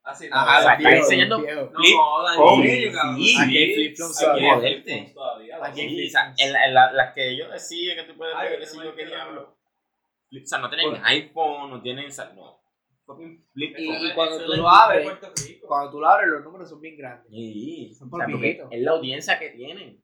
Así, Ajá, o sea, está enseñando. No Flip jodan, phone. en serio, cabrón. Sí, Aquí hay flip phones todavía. Aquí hay flip o sea, phones. en, la- en la- las que yo decía que tú puedes ver, sé no yo qué diablo. O sea, no tienen iPhone, no tienen. o sea, no. Fucking flip Y- y cuando tú lo abres. Cuando tú lo abres, los números son bien grandes. Sí, Son o por sea, porque viejitos. es la audiencia que tienen.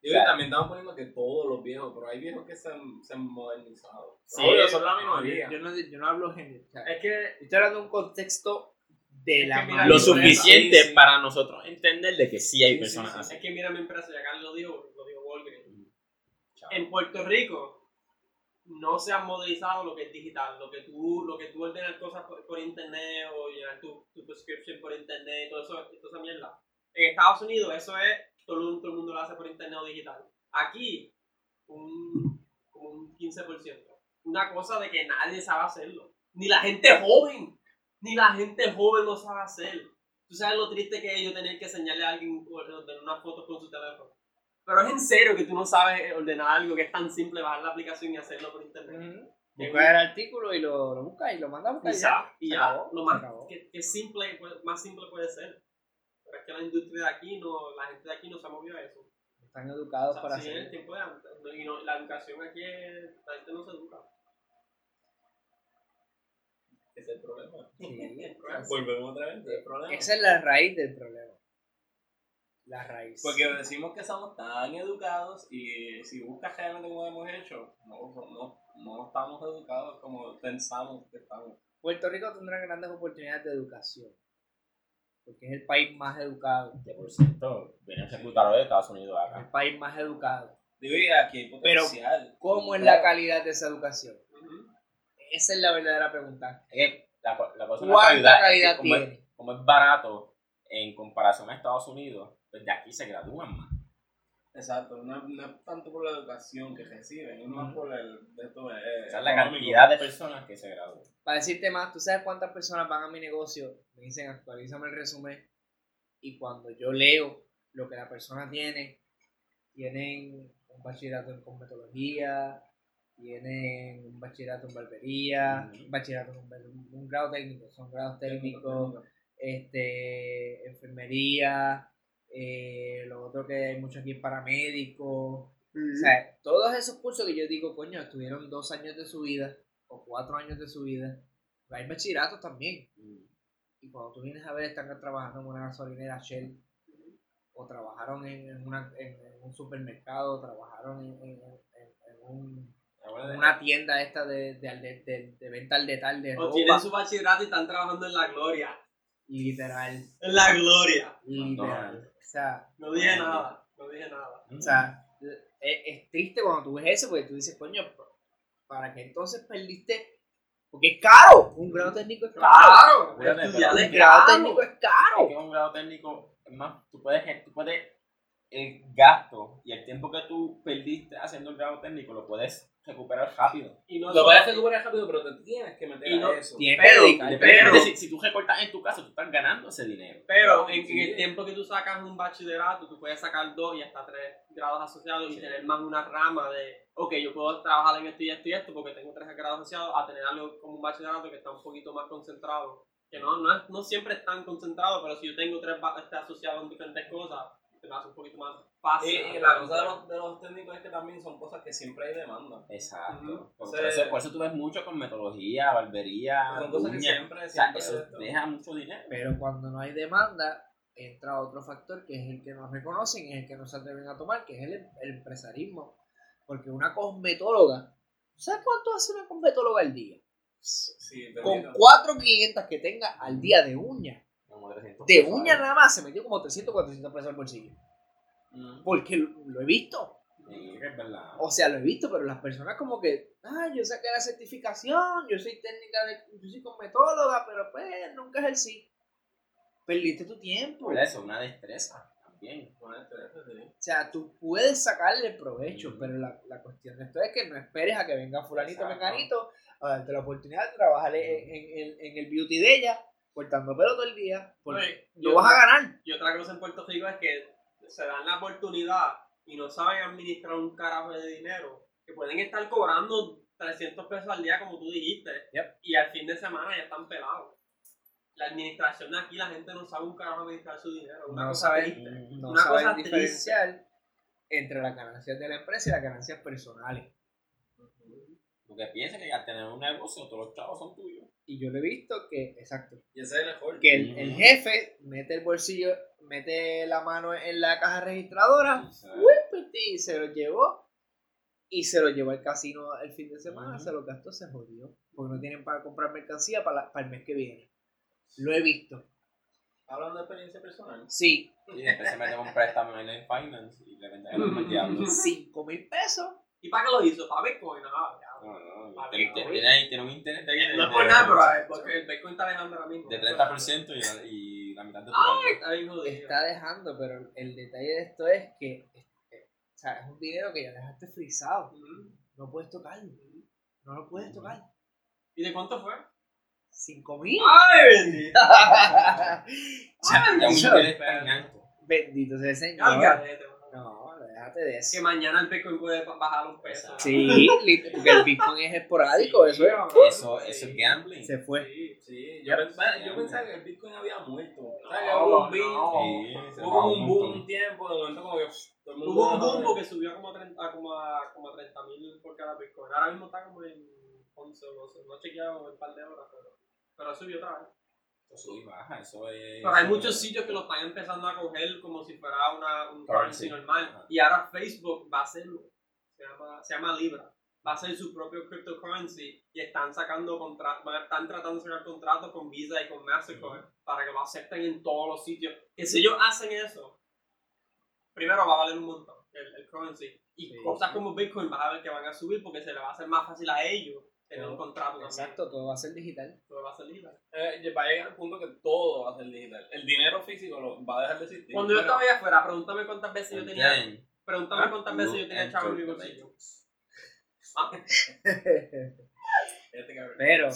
Yo O sea, también estamos poniendo que todos los viejos, pero hay viejos que se han, se han modernizado. Sí, Obvio, son la No, minoría. yo, no, yo no hablo general. O sea, Es que estoy hablando de un contexto de Es la que mira. Lo suficiente sí, sí. para nosotros entender de que sí hay Sí, personas sí, sí. así. Es que mira mi empresa, ya Carlos lo dijo, lo dijo Walgreens. Chao. En Puerto Rico no se ha modernizado lo que es digital, lo que tú, lo que tú ordenas cosas por, por internet o llenar tu, tu prescription por internet, todo eso, toda esa mierda. En Estados Unidos eso es, todo el, mundo- todo el mundo lo hace por internet o digital. Aquí, un, un 15%. Una cosa de que nadie sabe hacerlo. Ni la gente joven, ni la gente joven lo sabe hacer. Tú sabes lo triste que es yo tener que enseñarle a alguien ordenar una foto con su teléfono. Pero es en serio que tú no sabes ordenar algo que es tan simple, bajar la aplicación y hacerlo por internet. Ujú. Buscas el artículo y lo, lo buscas y lo mandas a buscar Y ya, y ya, lo más que, que simple, más simple puede ser. Pero es que la industria de aquí, no, la gente de aquí no se ha movido a eso. Están educados O sea, para sí, en el hacer. tiempo de antes. Y no- la educación aquí, es- la gente no se educa. Ese es el problema. Sí, Volvemos otra vez, el problema. Esa es la raíz del problema. La raíz. Porque decimos que somos tan educados y si buscas realmente como hemos hecho, no, no, no estamos educados como pensamos que estamos. Puerto Rico tendrá grandes oportunidades de educación. Porque es el país más educado. Que por cierto, vienen reclutados de Estados Unidos acá. el país más educado. Digo, y aquí hay Pero, potencial. ¿Cómo es la calidad de esa educación? Esa es la verdadera pregunta. Es que la, la cosa ¿Cuánta calidad, es que calidad es- como es barato en comparación a Estados Unidos, pues de aquí se gradúan más. Exacto, no, es- no es tanto por la educación que reciben, es más por el de esto, eh, O sea, la cantidad de personas que se gradúan. Para decirte más, ¿tú sabes cuántas personas van a mi negocio? Me dicen, actualízame el resumen. Y cuando yo leo lo que la persona tiene, tienen un bachillerato en cosmetología, tienen un bachillerato en barbería, un bachillerato en un, un grado técnico, son grados técnicos, este, enfermería, eh, lo otro que hay mucho aquí es paramédico. O sea, todos esos cursos que yo digo, coño, estuvieron dos años de su vida o cuatro años de su vida. Hay bachilleratos también. Y cuando tú vienes a ver, están trabajando en una gasolinera Shell, o trabajaron en, en una, en, en un supermercado, trabajaron en, en- en- en un- en una tienda esta de, de, de- de- de venta al detalle de O ropa. tienen su bachillerato y están trabajando en la gloria. Literal, En la gloria. literal. O sea, No dije nada. No dije nada. O sea, es, es triste cuando tú ves eso, porque tú dices, coño, ¿para qué entonces perdiste? Porque es caro, un grado técnico es caro. Claro. Es Un grado caro. técnico es Es caro. que un grado técnico, es más, tú puedes, tú puedes, el gasto y el tiempo que tú perdiste haciendo el grado técnico lo puedes recuperar rápido. Y no Lo puedes recuperar rápido, pero te tienes que meter Y no- a eso. Tienes Pero- que dedicar. Pero- si, si tú recortas en tu caso, tú estás ganando ese dinero. Pero en, Sí. en el tiempo que tú sacas un bachillerato, tú puedes sacar dos y hasta tres grados asociados y Sí. tener más una rama de, ok, yo puedo trabajar en esto y esto y esto porque tengo tres grados asociados, a tener algo como un bachillerato que está un poquito más concentrado. Que no, no, es, no siempre es tan concentrado, pero si yo tengo tres este, asociados en diferentes cosas, me hace un poquito más fácil. Y, y la cosa de los, de los técnicos es que también son cosas que siempre hay demanda. Exacto. Ujú. Por, O por sea, eso, por eso tú ves mucho con metodología, barbería, Son cosas que uñas. siempre, O sea, siempre eso esto. deja mucho dinero. Pero cuando no hay demanda, entra otro factor que es el que nos reconocen y es el que no se atreven a tomar, que es el, el empresarismo. Porque una cosmetóloga, ¿sabes cuánto hace una cosmetóloga al día? Sí, Con cuatro clientas que tenga al día de uña. Como 300 De uña nada más se metió como 300 400 pesos al bolsillo. Mm. Porque lo, lo he visto. Sí, es verdad. O sea, lo he visto, pero las personas como que, ah, yo saqué la certificación, yo soy técnica, de, yo soy cosmetóloga, pero pues nunca ejercí. Perdiste tu tiempo. Eso, una destreza también. O sea, tú puedes sacarle provecho, pero la, la cuestión de esto es que no esperes a que venga fulanito, menganito, a darte la oportunidad de trabajar en, en- en- en el beauty de ella, cortando pelo todo el día, porque no vas a ganar. Y otra cosa en Puerto Rico es que se dan la oportunidad y no saben administrar un carajo de dinero, que pueden estar cobrando 300 pesos al día, como tú dijiste, Yep. y al fin de semana ya están pelados. La administración de aquí, la gente no sabe un carajo administrar su dinero. Una No cosa saben, triste. no Una saben cosa diferenciar entre las ganancias de la empresa y las ganancias personales. Porque piensa que al tener un negocio, todos los chavos son tuyos. Y yo lo he visto que, exacto, Y ese es el mejor. que el, el jefe mete el bolsillo, mete la mano en la caja registradora, sea, y se lo llevó. Y se lo llevó al casino el fin de semana, se lo gastó, se jodió. Porque no tienen para comprar mercancía para, la- para el mes que viene. Lo he visto. Hablando de experiencia personal. Sí, Y después se mete un préstamo en el finance y le vende el alma al diablo. 5 mil pesos. ¿Y para qué lo hizo? ¿Para Bitcoin? No. No, no, no. tiene un interés de, No es por nada, pero porque el Bitcoin está dejando ahora mismo. de 30% y, y Ay, está dejando, pero el detalle de esto es que eh, o sea, es un dinero que ya dejaste frisado. No puedes tocarlo. No lo puedes tocar. ¿Y de cuánto fue? 5 mil. ¡Ay, bendito! Ya. Bendito sea el Señor. No, déjate de Que mañana el Bitcoin puede bajar un peso. Sí, porque el Bitcoin es esporádico, eso es. Eso, eso es gambling. Se fue. Sí, sí. Yo, pensaba, yo pensaba que el Bitcoin había muerto. O sea, que No, hubo un boom. no. Sí, Hubo un boom un tiempo, de momento como que pff, todo el mundo... Hubo un boom porque subió como a 30 como a, como a 30 mil por cada Bitcoin. Ahora mismo está como en 11 o 12. No he chequeado un par de horas, pero, pero subió otra vez. Eso sube y baja, eso es. Pero hay eso muchos es- sito que lo están empezando a coger como si fuera una, un Currency. normal. Ajá. Y ahora Facebook va a hacerlo. Se llama, se llama Libra. Va a ser su propio cryptocurrency y están sacando contra- van a- están tratando de sacar contratos con Visa y con Mastercard para que lo acepten en todos los sitios. Que si ellos hacen eso, primero va a valer un montón el, el currency. Y Sí, cosas sí. como Bitcoin vas a ver que van a subir porque se le va a hacer más fácil a ellos tener un contrato también. Exacto, todo va a ser digital. Todo va a ser Libra. Eh, va a llegar al punto que todo va a ser digital. El dinero físico lo, va a dejar de existir. Cuando yo estaba allá afuera, pregúntame cuántas veces yo tenía Pregúntame Ah, cuántas veces you yo tenía chavo en mi bolsillo. Ah, Pero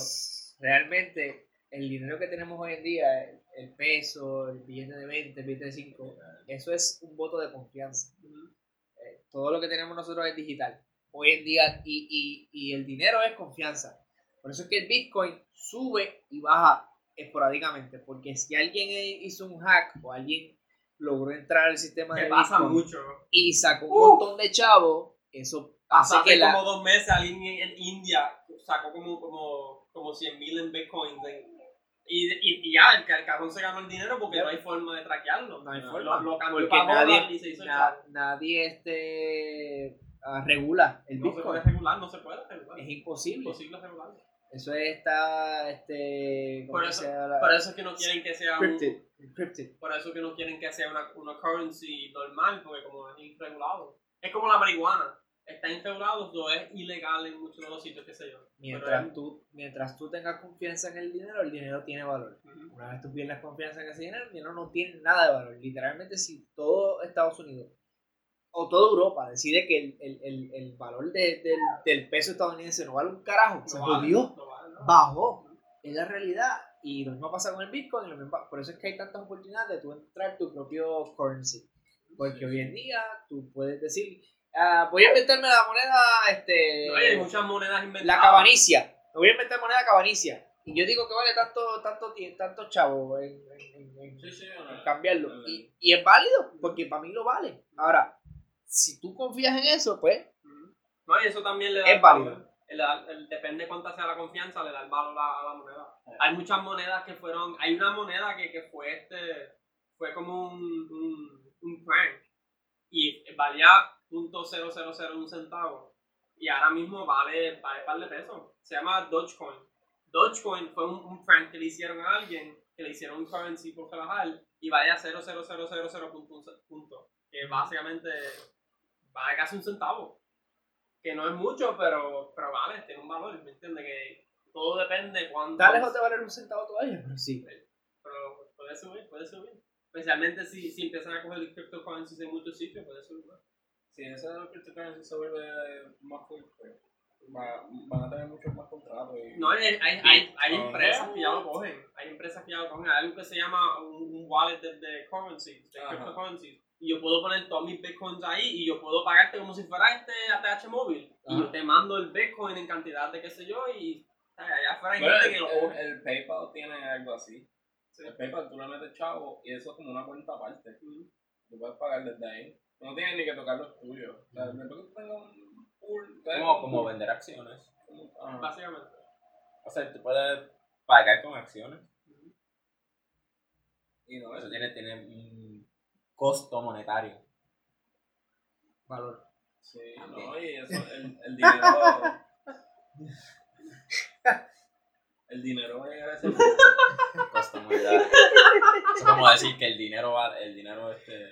realmente el dinero que tenemos hoy en día, el, el peso, el billete de 20, el billete de 5, eso es un voto de confianza. Eh, todo lo que tenemos nosotros es digital. Hoy en día, y, y, y el dinero es confianza. Por eso es que el Bitcoin sube y baja esporádicamente. Porque si alguien hizo un hack o alguien logró entrar al sistema que de pasa Bitcoin mucho. y sacó un Uh. montón de chavos, eso hace Hace que la, como dos meses alguien en, India sacó como, como, como 100 mil en Bitcoin. de- y, y, y ya, el, el cabrón se ganó el dinero porque no hay forma de traquearlo. No hay Lo- forma, Lo, cambió porque para nadie- y se hizo na- nadie este, ah, regula el No se puede Bitcoin. regular, no se puede regular. Es Es imposible. imposible regularlo. Eso está, este, ¿cómo Por eso- llama? Por eso es que no quieren que sea un, Encrypted, encrypted. por eso que no quieren que sea una, una currency normal, porque como es irregulado. Es como la marihuana. Está irregulado, no es ilegal en muchos de los sitios, qué sé yo. Mientras tú, mientras tú tengas confianza en el dinero, el dinero tiene valor. es- Ujú. Una vez tú pierdes confianza en ese dinero, el dinero no tiene nada de valor. Literalmente, si todo Estados Unidos o toda Europa decide que el, el, el, el valor de- del, del peso estadounidense no vale un carajo, se No vale, jodió, no vale, no. bajó. Es la realidad. Y lo mismo pasa con el Bitcoin. lo mismo- por eso es que hay tantas oportunidades de tú entrar tu propio currency. Porque hoy en día tú puedes decir, ah, voy a inventarme la moneda, este, No, hay muchas monedas inventadas. la cabanicia. Me voy a inventar moneda cabanicia. Y yo digo que vale tanto, tanto, tanto chavo en, en- en- en- Sí, cambiarlo. Y, y es válido, porque para mí lo vale. Ahora, si tú confías en eso, pues. No, y eso también le da Es el válido. El- el- depende cuánta sea la confianza, le da el valor a, a la moneda. Sí. Hay muchas monedas que fueron. Hay una moneda que, que fue este. Fue como un, un, un prank. Y valía .0001 centavo. Y ahora mismo vale, vale par de pesos. Se llama Dogecoin. Dogecoin fue un, un prank que le hicieron a alguien, que le hicieron un currency por trabajar y vale a 0.0000 punto, punto. Que básicamente vale casi un centavo. Que no es mucho, pero, pero vale, tiene un valor, ¿me entiendes? Que todo depende de cuánto. Está lejos de valer un centavo todavía, pero sí. Pero puede subir, puede subir. Especialmente si, si empiezan a coger cryptocurrencies en muchos sitios, puede subir más. Si ese de los cryptocurrencies se vuelve más fuerte, va- van a tener muchos más contratos. Y... No, hay, hay, hay, hay Ah. empresas que ya lo cogen. Hay empresas que ya lo cogen. Hay algo que se llama un, un wallet de, de currency, de cryptocurrencies. Y yo puedo poner todos mis bitcoins ahí y yo puedo pagarte como si fuera este ATH móvil. Y yo te mando el bitcoin en cantidad de qué sé yo y allá afuera hay Bueno, gente el, que lo el- PayPal tiene algo así. Sí. El PayPal tú le metes chavo y eso es como una cuenta aparte. Tú puedes pagar desde ahí. Tú no tienes ni que tocar los tuyos. O sea, después que tú tengas un pool. ¿sabes? Como, como vender acciones. Ajá. Básicamente. O sea, tú puedes pagar con acciones. Y no, Eso eso tiene, tiene un costo monetario. Valor. Sí, no, y eso, el, el dinero. el dinero va a llegar a ese punto. Costo monetario. es como decir que el dinero va, el dinero este.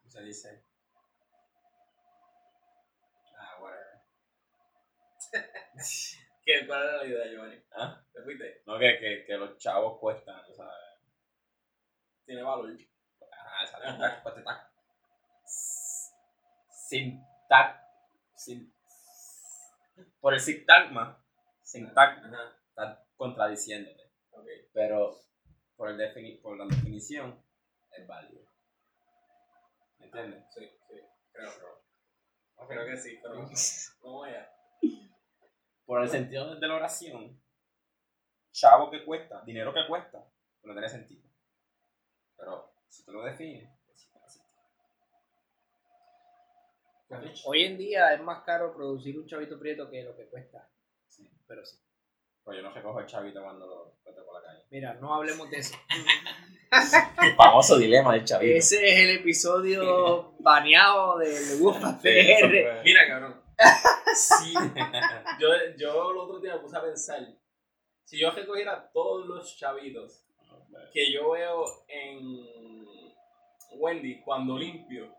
¿Cómo se dice? Ah, whatever. ¿Qué, ¿Cuál era la idea, Giovanni? ¿Ah? ¿Te fuiste? No, que, que, que los chavos cuestan, sea, Tiene valor. ajá, exacto, tac, cuesta tac. Sin tac, sin, por el sintagma, sintagma, Ajá. estás contradiciéndote, Ok. pero por, el defini por la definición es válido. ¿Me entiendes? Sí, sí. Creo, creo. Creo que sí, pero no voy a. Por el sentido de la oración, chavo que cuesta, dinero que cuesta, no tiene sentido. Pero si tú lo defines, pues sí tiene sentido. Hoy en día es más caro producir un chavito prieto que lo que cuesta. Sí. Pero sí. Pues yo no recojo el chavito cuando lo encuentro por la calle. Mira, no hablemos de eso. El famoso dilema del chavito. Ese es el episodio baneado del Wolfpack PR. Mira, cabrón. Sí. Yo, yo el otro día me puse a pensar. Si yo recogiera todos los chavitos que yo veo en Wendy cuando limpio,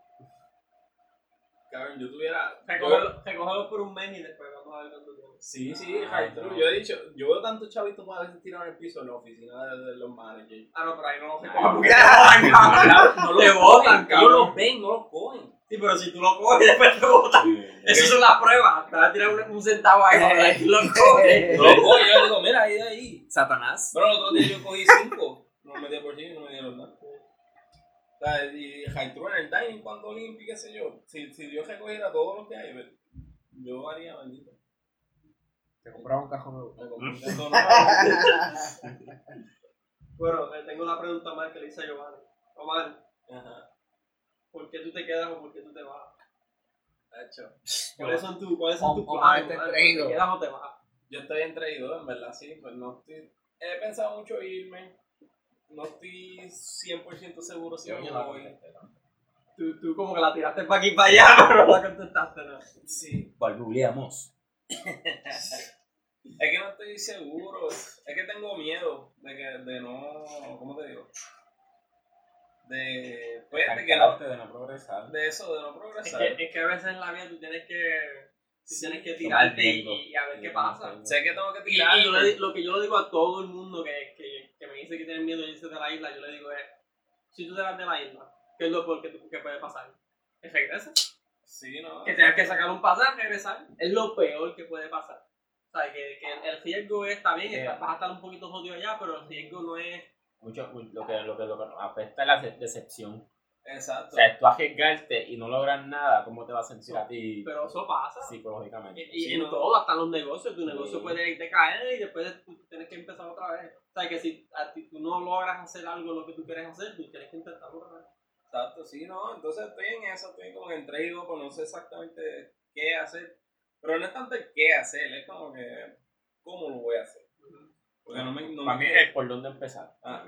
cabrón, yo tuviera. Recógelo por un mes y después vamos a ver cuánto tiempo. sí, sí, true. no. Yo he dicho, yo veo tantos chavitos para veces tirados en el piso en la oficina de, de los managers. Ah, no, pero ahí no lo Ah, recogen porque botan, cabrón. No los botan, cabrón. los ven, no los cogen. Sí, pero si tú lo coges después te botan. Esas son las pruebas. Te vas a tirar un, un centavo ahí si lo coges. No los cogen, yo digo, mira, ahí, ahí. Satanás. Bueno, el otro día yo cogí cinco, no me metía por sí, no me dieron nada. O sea, y en el dining, cuando limpio, qué sé yo. Si, si yo recogiera todo lo que hay, yo haría bendito. Te compraba un cajón nuevo. Me compré un cajón nuevo. Bueno, eh, tengo una pregunta más que le hice a Giovanni. Omar, Ajá, ¿por qué tú te quedas o por qué tú te vas? hecho. ¿Cuáles son, tu, ¿cuáles son tus planes? ¿Te quedas o te vas? Yo estoy entreído, en verdad, sí, pues no estoy... He pensado mucho irme, no estoy 100% seguro si Yo me no la voy. contesté. Tú, tú como que la tiraste para aquí y para allá, pero no la contestaste, ¿no? Sí, Balbuleamos. es que no estoy seguro, es que tengo miedo de que, de no, ¿cómo te digo? De, pues, de que no, de no progresar. de eso, de no Es progresar. que, es que a veces en la vida tú tienes que, tú Sí, tienes que tirarte y, y a ver qué pasa. Sé que tengo que Y, tirar. y yo di- lo que yo le digo a todo el mundo que, que, dice que tienen miedo de irse de la isla, yo le digo es, si tú te vas de la isla, ¿qué es lo peor que, tú- que puede pasar? Que regresas. Sí, ¿no? Que tengas que sacar un pasaje, regresar. Es lo peor que puede pasar. O sea, que, que el riesgo está bien, está- vas a estar un poquito jodido allá, pero el riesgo no es... Mucho, lo, que, lo, que, lo que nos apesta es la de- decepción. Exacto. O sea, tú arriesgarte y no logras nada, ¿cómo te vas a sentir a ti Pero eso pasa. psicológicamente? Y, y Sí, en no. todo, hasta en los negocios, tu Sí. negocio puede decaer y después tienes que empezar otra vez. O sea, que si a ti tú no logras hacer algo lo que tú quieres hacer, tú tienes que intentarlo otra vez. Exacto, sí, ¿no? Entonces estoy en eso, estoy como en entrego, pues no sé exactamente qué hacer. Pero no es tanto el qué hacer, es como que cómo lo voy a hacer. Porque no me, no Para me mí quiero- es por dónde empezar. Ah,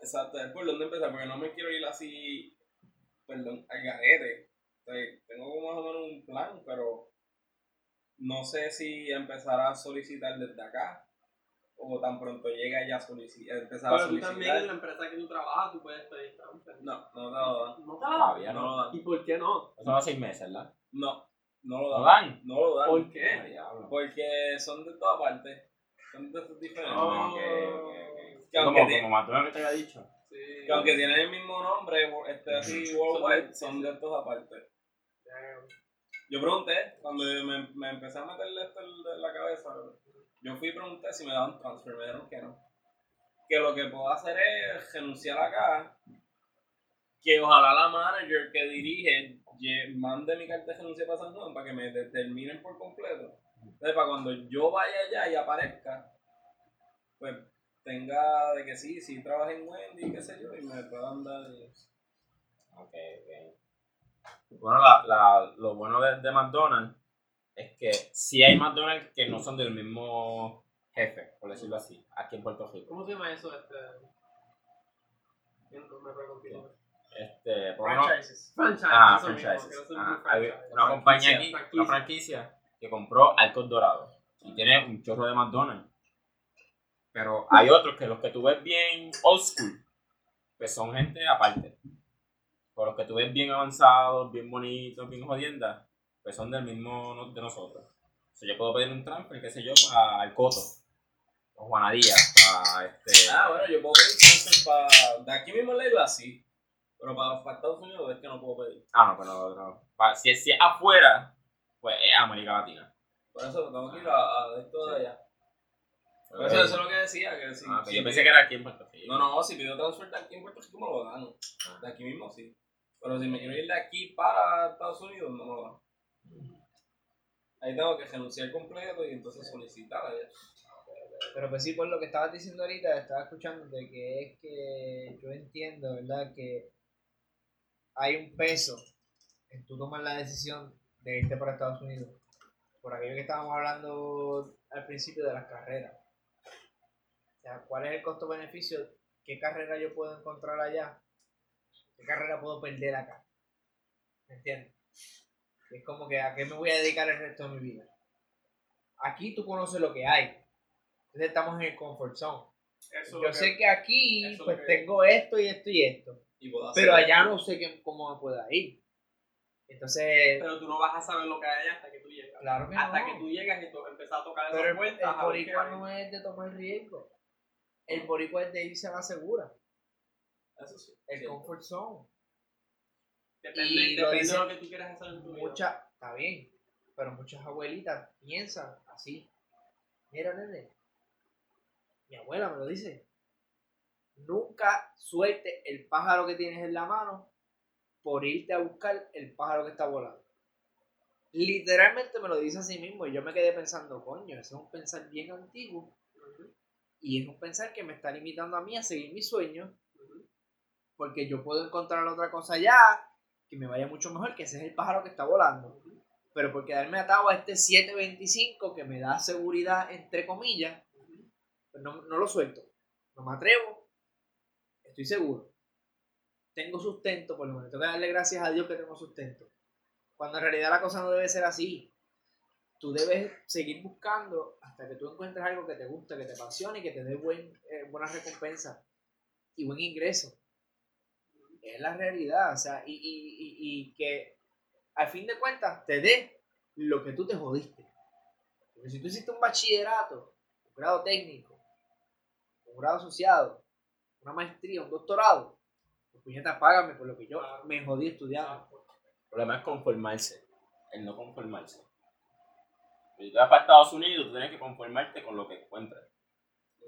exacto, es por dónde empezar, porque no me quiero ir así, perdón, al garete. O sea, tengo como más o menos un plan, pero no sé si empezar a solicitar desde acá o tan pronto llega ya solicitar, empezar a Pero tú solicitar. también en la empresa que tú trabajas, tú puedes pedir transfer. No, no te lo dan. No te A Todavía No no. lo dan. ¿Y por qué no? Eso va a seis meses, ¿verdad? No, no lo ¿No dan. dan? No lo dan. ¿Por qué? Porque son de todas partes. Son de diferentes. Ok, ok. Que Como, como que te había dicho. Sí. que aunque tienen el mismo nombre, este, así, worldwide, son de estos aparte. Damn. Yo pregunté, cuando me, me empecé a meterle esto en la cabeza, yo fui y pregunté si me daban transfer, me dijeron que no. Que lo que puedo hacer es renunciar acá, que ojalá la manager que dirige mande mi carta de renuncia para San Juan para que me determinen por completo. Entonces, para cuando yo vaya allá y aparezca, pues tenga de que sí, sí trabajé en Wendy, qué sé yo, y me puedan dar... Ok, ok. Bueno, la, la, lo bueno de, de McDonald's es que sí hay McDonald's que no son del mismo jefe, por decirlo así, aquí en Puerto Rico. ¿Cómo se llama eso? Este... Este, Franchises. Ah, mismo, franchises. no son Ah, muy hay una compañía aquí, Franquicia. una franquicia, que compró Arcos Dorados y tiene un chorro de McDonald's. Pero hay otros que los que tú ves bien old school, pues son gente aparte. Por los que tú ves bien avanzados, bien bonitos, bien jodiendas, pues son del mismo de nosotros. O sea, yo puedo pedir un transfer, qué sé yo, para el Coto, o Juanadía, para este... Ah, bueno, yo puedo pedir transfer para... De aquí mismo le digo así. Pero para, para Estados Unidos es que no puedo pedir. Ah, no, pero no. Pa- si, es- si es afuera, pues es América Latina. Por eso tengo que ir a, a esto de allá. Por eso, eso es lo que decía. Que si, Ah, si yo pensé que era aquí en Puerto Rico. No, no, si pido transfer de aquí en Puerto Rico me lo dan. Ah. De aquí mismo sí. Pero si me quiero ir de aquí para Estados Unidos, no me lo dan. Ahí tengo que renunciar completo y entonces solicitar allá. Pero pues sí, por lo que estabas diciendo ahorita, estaba escuchando de que es que yo entiendo, ¿verdad? Que hay un peso en tú tomar la decisión de irte para Estados Unidos. Por aquello que estábamos hablando al principio de las carreras. Sea, ¿cuál es el costo-beneficio? ¿Qué carrera yo puedo encontrar allá? ¿Qué carrera puedo perder acá? ¿Me entiendes? Es como que a qué me voy a dedicar el resto de mi vida. Aquí tú conoces lo que hay. Entonces estamos en el comfort zone. Eso Yo que- sé que aquí pues que- tengo esto y esto y esto. Y Pero allá no sé qué, cómo me pueda ir. Entonces, Pero tú no vas a saber lo que hay allá hasta que tú llegas. claro que Hasta no. que tú llegas y tú empiezas a tocar Pero esas el, puertas. el a no es de tomar riesgo. El boricua es de irse a la segura. Eso sí. El Sí. comfort zone. Depende, y lo depende dicen de lo que tú quieras hacer en tu vida. Muchas, está bien, pero muchas abuelitas piensan así. Mira, nene, mi abuela me lo dice. Nunca suelte el pájaro que tienes en la mano por irte a buscar el pájaro que está volando. Literalmente me lo dice así mismo y yo me quedé pensando, coño, ese es un pensar bien antiguo y es un pensar que me está limitando a mí a seguir mis sueños porque yo puedo encontrar otra cosa allá que me vaya mucho mejor, que ese es el pájaro que está volando. Pero por quedarme atado a este 725 que me da seguridad, entre comillas, pues no, no lo suelto. No me atrevo. Estoy seguro. Tengo sustento, por lo menos. Tengo que darle gracias a Dios que tengo sustento. Cuando en realidad la cosa no debe ser así. Tú debes seguir buscando hasta que tú encuentres algo que te guste, que te apasione y que te dé buen, eh, buena recompensa y buen ingreso. Es la realidad, o sea, y, y, y, y que al fin de cuentas te dé lo que tú te jodiste. Porque si tú hiciste un bachillerato, un grado técnico, un grado asociado, una maestría, un doctorado, pues puñeta, págame por lo que yo me jodí estudiando. El problema es conformarse, el no conformarse. Si tú vas para Estados Unidos, tú tienes que conformarte con lo que encuentres.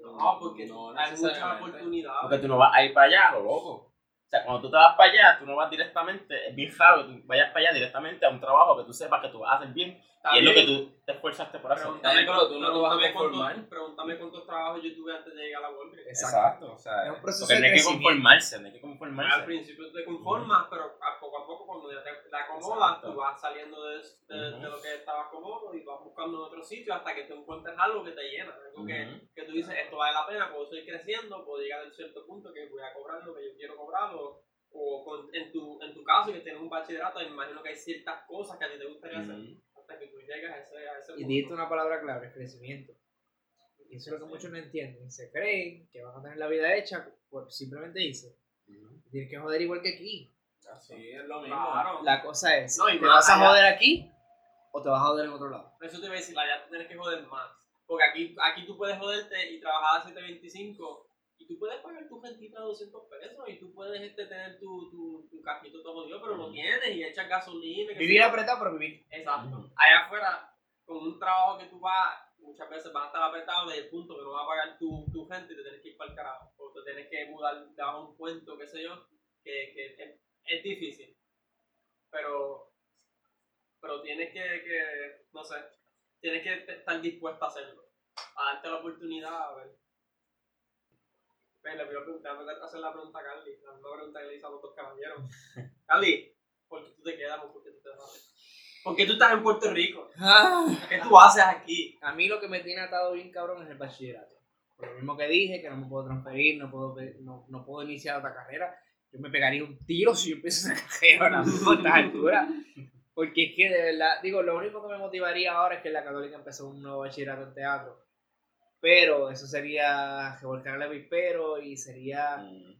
No, porque No hay muchas oportunidades. Porque tú no vas a ir para allá, lo loco. O sea, cuando tú te vas para allá, tú no vas directamente, es bien raro que tú vayas para allá directamente a un trabajo que tú sepas que tú vas a hacer bien. Y es lo que tú te esforzaste por hacer. Bien, pero tú no te vas a pregúntame conformar. cuántos- Pregúntame cuántos trabajos yo tuve antes de llegar a la Walgreens. Exacto, o sea, Es un proceso porque no hay que conformarse, no hay que Al conformarse. principio te conformas, pero a poco a poco cuando ya te, te acomodas, Exacto. tú vas saliendo de, de- lo que estabas cómodo y vas buscando en otro sitio hasta que tú encuentres algo que te llena. Algo que, que tú dices, esto vale la pena, puedo seguir creciendo, puedo llegar a un cierto punto que voy a cobrar lo que yo quiero cobrar. O, o con- en, tu, en tu caso, que tienes un bachillerato, me imagino que hay ciertas cosas que a ti te gustaría hacer. Hasta que tú llegas a ese, a ese Y dijiste una palabra clave, crecimiento. Y eso es lo que muchos no entienden. Se creen que van a tener la vida hecha por simplemente irse. Ujú. Tienes que joder igual que aquí. Sí, es lo mismo. Claro. La cosa es, No, ¿te vas a allá. joder aquí o te vas a joder en otro lado? Eso te iba a decir, allá tú tienes que joder más. Porque aquí, aquí tú puedes joderte y trabajar a 725 y tú puedes pagar tu rentita de 200 pesos y tú puedes este, tener tu, tu, tu cajito todo jodido, pero lo tienes y echas gasolina. Vivir apretado, pero vivir. Exacto. Allá afuera, con un trabajo que tú vas, muchas veces vas a estar apretado desde el punto que no vas a pagar tu, tu gente y te tienes que ir para el carajo. O te tienes que mudar debajo de un puente, qué sé yo, que, que es, es difícil. Pero, pero tienes que, que, no sé, tienes que estar dispuesto a hacerlo. A darte la oportunidad, a ver. Ven, le voy a preguntar, voy a hacer la pregunta a Carly, la misma pregunta que le hice a los dos caballeros. Carly, ¿por qué tú te quedas o por qué tú te vas? ¿Por qué tú estás en Puerto Rico? ¿Qué tú haces aquí? A mí lo que me tiene atado bien cabrón es el bachillerato. Por lo mismo que dije, que no me puedo transferir, no puedo, no, no puedo iniciar otra carrera. Yo me pegaría un tiro si yo empiezo esa carrera ahora mismo a estas alturas. Porque es que de verdad, digo, lo único que me motivaría ahora es que la Católica empezó un nuevo bachillerato en teatro. Pero eso sería revolcar el avispero y sería Mm.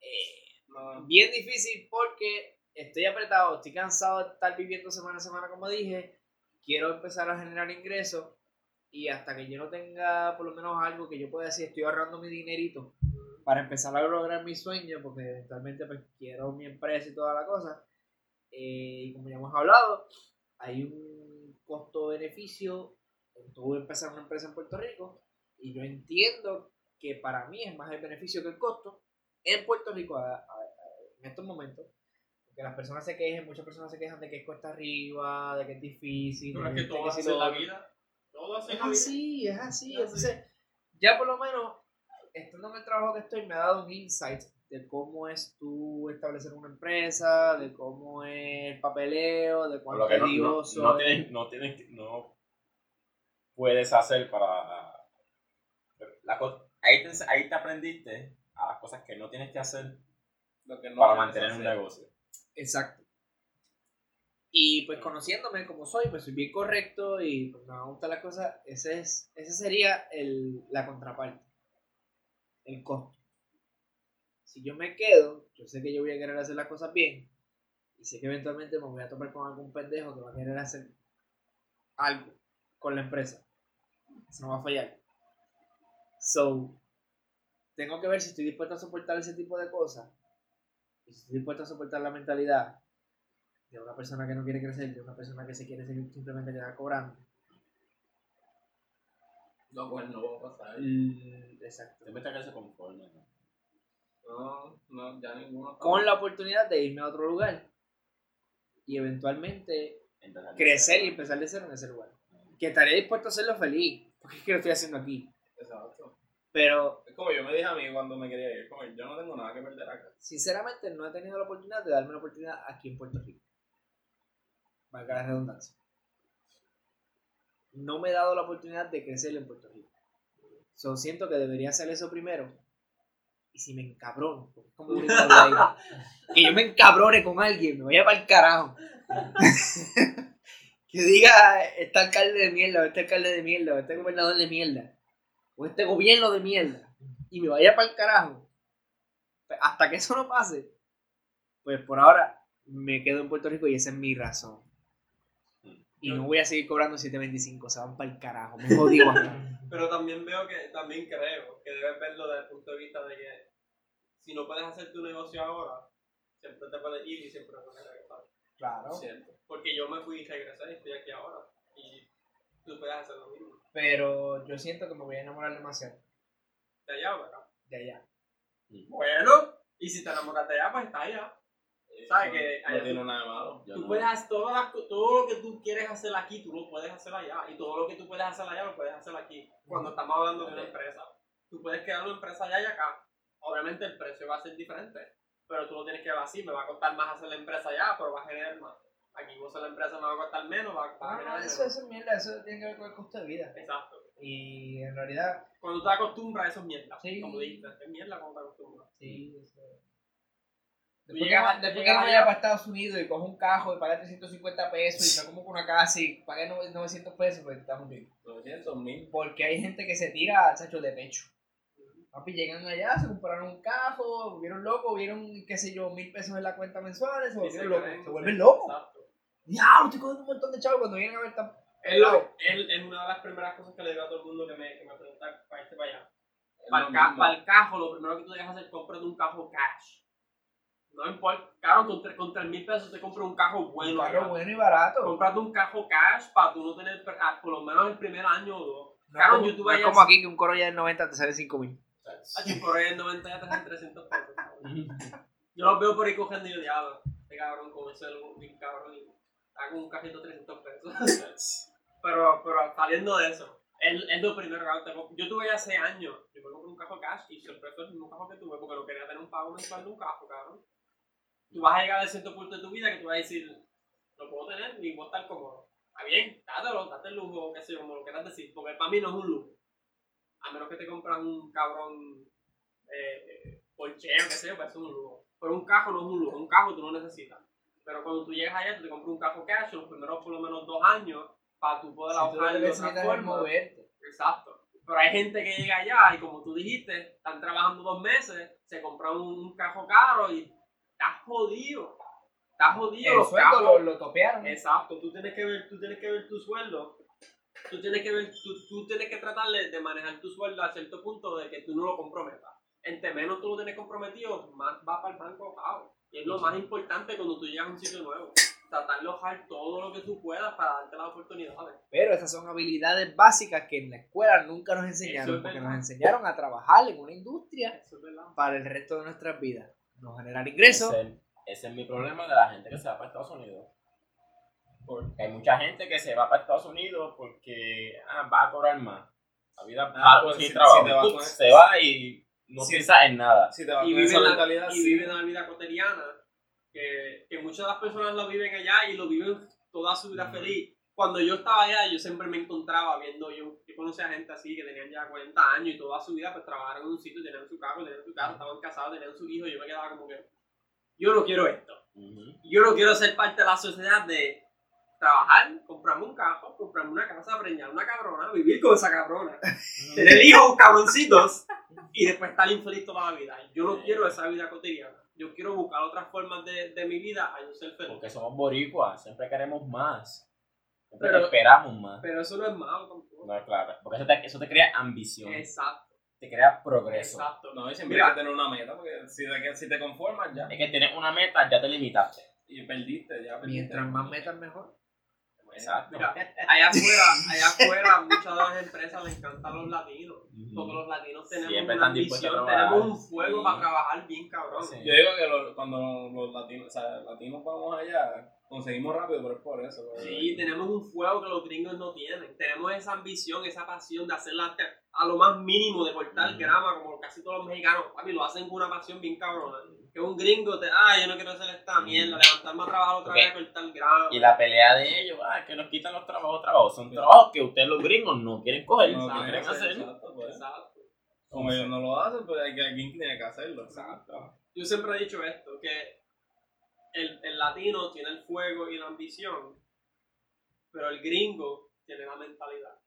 eh, No, bien difícil porque estoy apretado, estoy cansado de estar viviendo semana a semana como dije, quiero empezar a generar ingresos y hasta que yo no tenga por lo menos algo que yo pueda decir, estoy ahorrando mi dinerito para empezar a lograr mi sueño, porque eventualmente pues quiero mi empresa y toda la cosa. Eh, y como ya hemos hablado, hay un costo-beneficio en tú empezar una empresa en Puerto Rico y yo entiendo que para mí es más el beneficio que el costo en Puerto Rico a- a- a- en estos momentos. Porque las personas se quejan, muchas personas se quejan de que es cuesta arriba, de que es difícil. pero es que todo hace la vida. Todo hace Es la vida. así, es así. Es así. Entonces, ya por lo menos, estando en el trabajo que estoy, me ha dado un insight de cómo es tú establecer una empresa, de cómo es el papeleo, de cuánto que no, no, no es. tienes, no tienes, que- no puedes hacer para... La ahí, te, ahí te aprendiste a las cosas que no tienes que hacer Lo que no para mantener un hacer. negocio. Exacto. Y pues conociéndome como soy, pues soy bien correcto y pues me gustan las cosas. Ese, es, ese sería el, la contraparte, el costo. Si yo me quedo, yo sé que yo voy a querer hacer las cosas bien y sé que eventualmente me voy a topar con algún pendejo que va a querer hacer algo con la empresa. Eso no va a fallar. So, tengo que ver si estoy dispuesto a soportar ese tipo de cosas y si estoy dispuesto a soportar la mentalidad de una persona que no quiere crecer, de una persona que se quiere seguir simplemente quedar cobrando. No, pues no va a pasar. Mm, Exacto. Metes que se conforme. ¿no? No, no, ya ninguno. Con la oportunidad de irme a otro lugar y eventualmente crecer y empezar de cero en ese lugar. Que estaré dispuesto a hacerlo feliz, porque es que lo estoy haciendo aquí. Exacto. Pero Es como yo me dije a mí cuando me quería ir. Como yo no tengo nada que perder acá. sinceramente no he tenido la oportunidad de darme la oportunidad aquí en Puerto Rico. Valga la redundancia. No me he dado la oportunidad de crecer en Puerto Rico. So, siento que debería hacer eso primero. Y si me encabrono, como que yo me encabrone con alguien, me vaya para el carajo. que diga este alcalde de mierda, o este alcalde de mierda, o este gobernador de mierda, o este gobierno de mierda, y me vaya para el carajo. Hasta que eso no pase, pues por ahora me quedo en Puerto Rico y esa es mi razón. Y no voy a seguir cobrando 7.25, se van para el carajo, me jodí. Pero también veo que, también creo que debes verlo desde el punto de vista de que si no puedes hacer tu negocio ahora, siempre te puedes ir y siempre puedes regresar. Claro. Cierto. Porque yo me fui y regresé y estoy aquí ahora. Y tú puedes hacer lo mismo. Pero yo siento que me voy a enamorar demasiado De allá, ¿verdad? de allá. Bueno, y si te enamoras de allá, pues está allá. ¿Sabes Eso que No allá tiene tú- nada de malo. Tú no- puedes hacer todas las co- todo lo que tú quieres hacer aquí, tú lo puedes hacer allá. Y todo lo que tú puedes hacer allá, lo puedes hacer aquí. Cuando estamos hablando de una empresa. Tú puedes crear una empresa allá y acá. Obviamente el precio va a ser diferente. Pero tú lo tienes que ver así. Me va a costar más hacer la empresa allá, pero va a generar más. Aquí vos hacer la empresa me va a costar menos, va, a Ah, generar no, eso, menos. eso es mierda, eso tiene que ver con el costo de vida. Exacto. Y en realidad, Cuando tú te acostumbras, eso es mierda. Sí. Como dijiste, es mierda cuando te acostumbras. sí, eso. Después, llegas a- que, después que vaya para Estados Unidos y cojo un cajo y pague 350 pesos y me como con una casa y pague 900 pesos, pues estamos bien. 900 mil. Porque hay gente que se tira, chacho, de pecho. Papi, llegan allá, se compraron un cajo, volvieron locos, vieron, qué sé yo, mil pesos en la cuenta mensual, se volvieron locos. Se vuelven locos. Diablo, estoy cogiendo un montón de chavos cuando vienen a ver esta... Es, lo- es- es una de las primeras cosas que le digo a todo el mundo que me, que me pregunta para irte para allá. Es Para el, ca- para el cajo, lo primero que tú dejas hacer, cómprate un cajo cash. No importa, claro, con, tre- con 3 mil pesos te compras un cajo bueno. Un carro ya. bueno y barato. Cómprate un cajo cash para tú no tener, ah, por lo menos el primer año o dos. No Claro, es como, yo tuve no es como aquí que un Corolla del 90 te sale 5 mil. Chico, por ahí en 90 ya te dan 300 pesos. Yo los veo por ahí cogiendo y yo, diablo, este cabrón con ese look bien cabrón y con un cajito de 300 pesos. pero, pero saliendo de eso, es, es lo primero que hago. Yo tuve hace años, yo me compré un cajo cash y siempre fue el mismo cajo que tuve porque no quería tener un pago mensual de un cajo, cabrón. Tú vas a llegar a cierto punto de tu vida que tú vas a decir, lo puedo tener y voy a estar cómodo. Está bien, dátelo, date el lujo, qué sé yo, como lo quieras decir, porque para mí no es un lujo. A menos que te compras un cabrón eh, porcheo, qué sé yo, pues eso es un lujo. Pero un cajo no es un lujo, un cajo tú no necesitas. Pero cuando tú llegas allá, tú te compras un cajo cash los primeros por lo menos dos años para tú poder ahorrar de otra forma. moverte. Exacto. Pero hay gente que llega allá y como tú dijiste, están trabajando dos meses, se compran un, cajo caro y estás jodido. Estás jodido. El los sueldo lo, lo topearon. Exacto, tú tienes que ver, tú tienes que ver tu sueldo. Tú tienes que ver, tú, tú tienes que tratar de, manejar tu sueldo a cierto punto de que tú no lo comprometas. Entre menos tú lo tienes comprometido, más va para el banco pago. Y es lo más importante cuando tú llegas a un sitio nuevo. Tratar de ojar todo lo que tú puedas para darte las oportunidades. Pero esas son habilidades básicas que en la escuela nunca nos enseñaron, es porque verdad. nos enseñaron a trabajar en una industria Eso es verdad. para el resto de nuestras vidas. No generar ingresos. Ese, ese es mi problema de la gente que se va para Estados Unidos. Porque hay mucha gente que se va para Estados Unidos porque ah, va a cobrar más. La vida Ah, va pues sin si- trabajo. si con- se va y no piensa en nada. Si te y viven, la, mentalidad, y sí. viven la vida cotidiana, que, que muchas de las personas lo viven allá y lo viven toda su vida feliz. Cuando yo estaba allá, yo siempre me encontraba viendo, yo, yo conocía gente así que tenían ya 40 años y toda su vida pues trabajaron en un sitio, tenían su carro, tenían su carro, estaban casados, tenían su hijo, y yo me quedaba como que, yo no quiero esto. Ujú. Yo no quiero ser parte de la sociedad de trabajar, comprarme un carro, comprarme una casa, preñar una cabrona, vivir con esa cabrona, tener hijos cabroncitos y después estar infeliz toda la vida. Yo no quiero esa vida cotidiana. Yo quiero buscar otras formas de, de mi vida a yo ser feliz. Porque somos boricuas, siempre queremos más. Siempre Pero- esperamos más. Pero eso no es malo tampoco. No, claro. Porque eso te, eso te crea ambición, Exacto, te crea progreso. exacto. No, y siempre Mira. hay que tener una meta, porque si te, si te conformas ya, Es que tienes una meta, ya te limitaste. y perdiste, ya perdiste. Mientras más metas, mejor. Exacto. Mira, allá afuera, allá afuera, muchas de las empresas les encantan los latinos. Porque los latinos tenemos Siempre una ambición, tenemos un fuego Sí. para trabajar bien cabrón. Sí. Yo digo que los- cuando los latinos, o sea, latinos vamos allá, conseguimos rápido, pero es por eso. Sí, tenemos un fuego que los gringos no tienen. Tenemos esa ambición, esa pasión de hacerla a lo más mínimo, de cortar Ujú. grama, como casi todos los mexicanos. Papi, lo hacen con una pasión bien cabrona. Que un gringo te, ah, yo no quiero hacer esta mierda, levantarme a trabajar otra Ok. vez a cortar grama. Y la pelea de ellos, ah, que nos quitan los trabajos, trabajos. Son trabajos que ustedes los gringos no quieren coger, No, no, quieren hacer. exacto, pues. Exacto. Como ellos no lo hacen, pues hay que alguien que tiene que hacerlo. Exacto. Yo siempre he dicho esto, que el, el latino tiene el fuego y la ambición, pero el gringo tiene la mentalidad.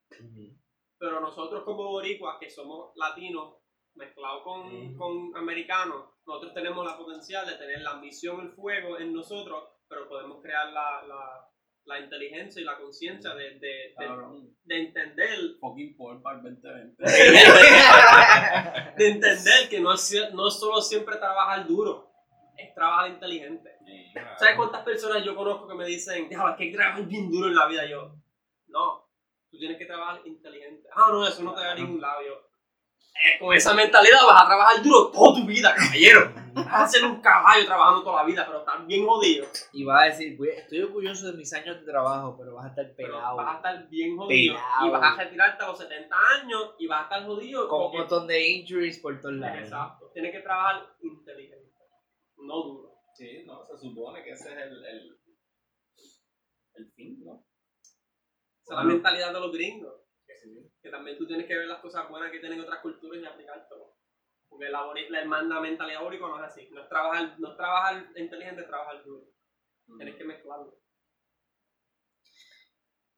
Pero nosotros como boricuas, que somos latinos, mezclados con, con americanos, nosotros tenemos la potencial de tener la ambición, el fuego en nosotros, pero podemos crear la, la, la inteligencia y la conciencia de, de, de, de entender Fucking por para el 2020. de entender que no es, no es solo siempre trabajar duro, es trabajar inteligente. ¿Sabes cuántas personas yo conozco que me dicen, déjame, que hay que trabajar bien duro en la vida? Yo, no, tú tienes que trabajar inteligente. Ah, no, eso no te da ningún lado. Yo, "Eh, con esa mentalidad vas a trabajar duro toda tu vida, caballero. Vas a ser un caballo trabajando toda la vida, pero estás bien jodido. Y vas a decir, "Güey, estoy orgulloso de mis años de trabajo, pero vas a estar Pero pelado. vas a estar bien jodido. Pelado. Y vas a retirarte a los 70 años y vas a estar jodido. Con un montón de injuries por todos lados. Exacto. Tienes que trabajar inteligente, no duro. Sí, no, se supone que ese es el, el, el fin, ¿no? Esa es la mentalidad de los gringos. Que también tú tienes que ver las cosas buenas que tienen otras culturas y aplicártelo. Porque la, la, la mentalidad boricua no es así. No es trabajar, no es trabajar inteligente, es trabajar duro. Tienes que mezclarlo.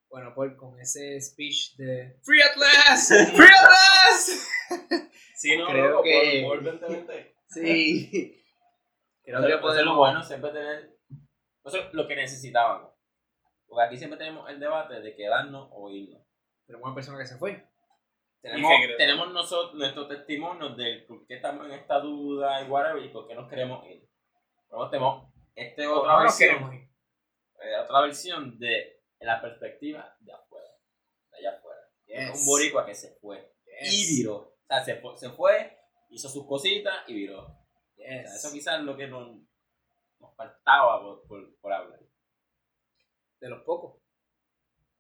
Bueno, Paul, con ese speech de Free at last, Free at last. Sí, no, Creo loco, que- por, por 2020. Sí. Creo que eso es lo bueno, siempre tener. Eso es lo que necesitábamos. Porque aquí siempre tenemos el debate de quedarnos o irnos. Tenemos una persona que se fue. Tenemos, tenemos nosotros nuestro testimonio del por qué estamos en esta duda y whatever y por qué nos queremos ir. Luego tenemos este O otra no versión, eh, otra versión de la perspectiva de afuera, de allá afuera. Yes. Un boricua que se fue Yes. y viró. O sea, se fue, se fue, hizo sus cositas y viró. O sea, Yes. eso quizás es lo que nos, nos faltaba por, por, por hablar. De los pocos.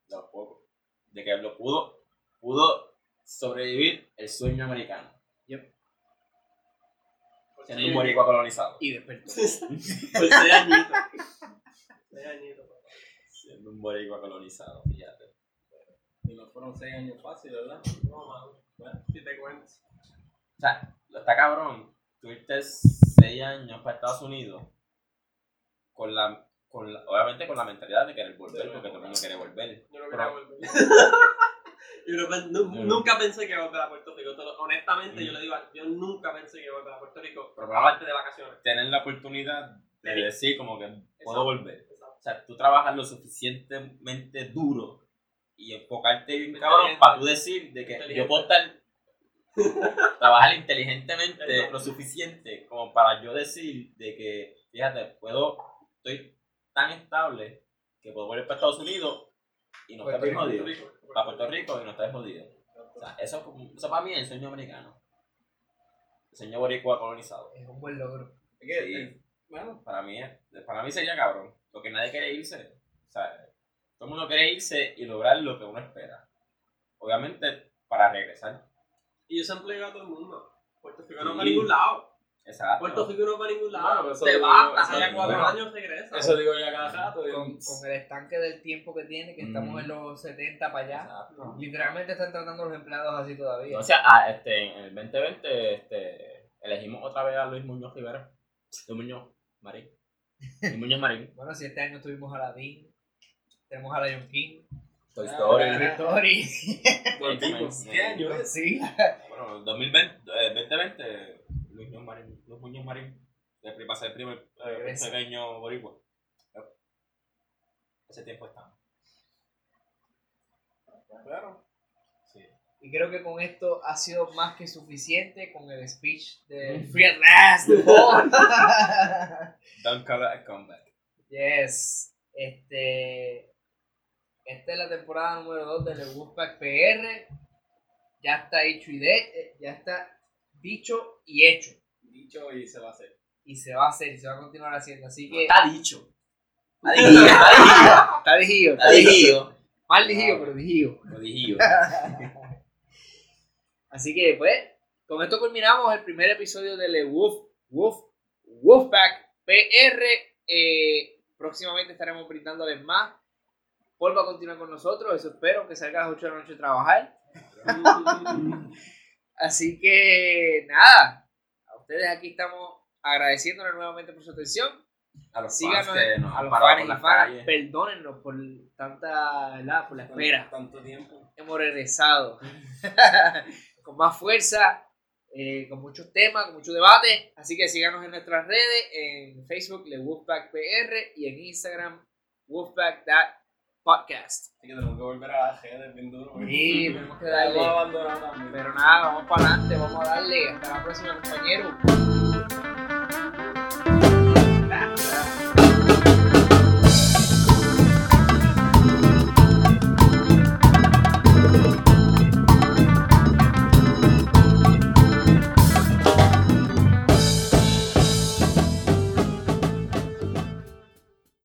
de los pocos. De que lo pudo, pudo sobrevivir el sueño americano. Siendo un boricua colonizado. Y despertó. Por seis añitos. Seis añitos. papá. Siendo un boricua colonizado, fíjate. Y no fueron seis años fáciles, ¿verdad? No, mano. Bueno, Si te cuentas. O sea, lo está cabrón. Tuviste seis años para Estados Unidos con la, con la- obviamente con la mentalidad de querer volver, porque todo el mundo quiere volver. Yo no quería volver. Yo no nu- Mm. nunca pensé que iba a volver a Puerto Rico. Honestamente, Mm. yo le digo, yo nunca pensé que iba a volver a Puerto Rico. Pero aparte de vacaciones. Tener la oportunidad de Sí. decir como que puedo Exacto. volver. Exacto. O sea, tú trabajas lo suficientemente duro y enfocarte bien cabrón para tú decir de que yo puedo estar trabajar inteligentemente lo suficiente como para yo decir de que fíjate puedo estoy tan estable que puedo volver para Estados Unidos y no estar Rico, jodido para Puerto Rico y no estar jodido o sea, eso, eso para mí es el sueño americano el sueño boricua colonizado Es un buen logro. Sí. eh, bueno, para mí, es- para mí sería cabrón. Porque nadie quiere irse. O sea, todo el mundo quiere irse y lograr lo que uno espera. Obviamente, para regresar. Y yo siempre digo a todo el mundo: Puerto Rico no Sí. va a ningún lado. Exacto. Puerto Rico no va a ningún lado. eso Te digo vas, yo, estás eso allá cuatro años, regresas. eso digo yo a cada rato. Con, con el estanque del tiempo que tiene, que estamos Mm. en los 70 para allá. Exacto. Literalmente están tratando a los empleados así todavía. O sea, ah, este, en el 2020 este, elegimos otra vez a Luis Muñoz Rivera. Luis Muñoz Marín. Luis Muñoz Marín. Bueno, si este año tuvimos a Aladdin, tenemos a Lion King, Toy Ah, Story. Toy Story. ¿Qué año es? sí. Bueno, 2020, eh, 2020, Luis Muñoz Marín. Luis Muñoz Marín. Va a ser el primer eh, pequeño boricua. Ese tiempo estamos. Claro. Sí. Y creo que con esto ha sido más que suficiente con el speech de Mm. Free at Last. Don't call it a comeback. yes. Este. Esta es la temporada número 2 del Wolfpack PR. Ya está hecho y de, eh, ya está dicho y hecho. Dicho y se va a hacer. Y se va a hacer y se va a continuar haciendo. Así que. Está dicho. Está dijido, está dijido. Está dijido. Está dijido. Mal dijido, pero dijido. Lo dijido. Así que, pues, con esto culminamos el primer episodio del Wolf, Wolf, Wolfpack PR. Eh, próximamente estaremos brindándoles más. Paul va a continuar con nosotros, eso espero, que salga a las 8 de la noche a trabajar. Así que, nada, a ustedes aquí estamos agradeciéndoles nuevamente por su atención. A los Síganos fans que nos a los fans por y calles. perdónennos por tanta, ¿verdad? por la espera. Tanto tiempo. hemos regresado con más fuerza, eh, con muchos temas, con mucho debate. Así que síganos en nuestras redes, en Facebook, Le Wolfpack PR y en Instagram, Wolfpack That Podcast. Así que tenemos que volver a las redes bien duro. Y tenemos que la darle. Pero nada, vamos para adelante, vamos a darle. Hasta la próxima, compañeros.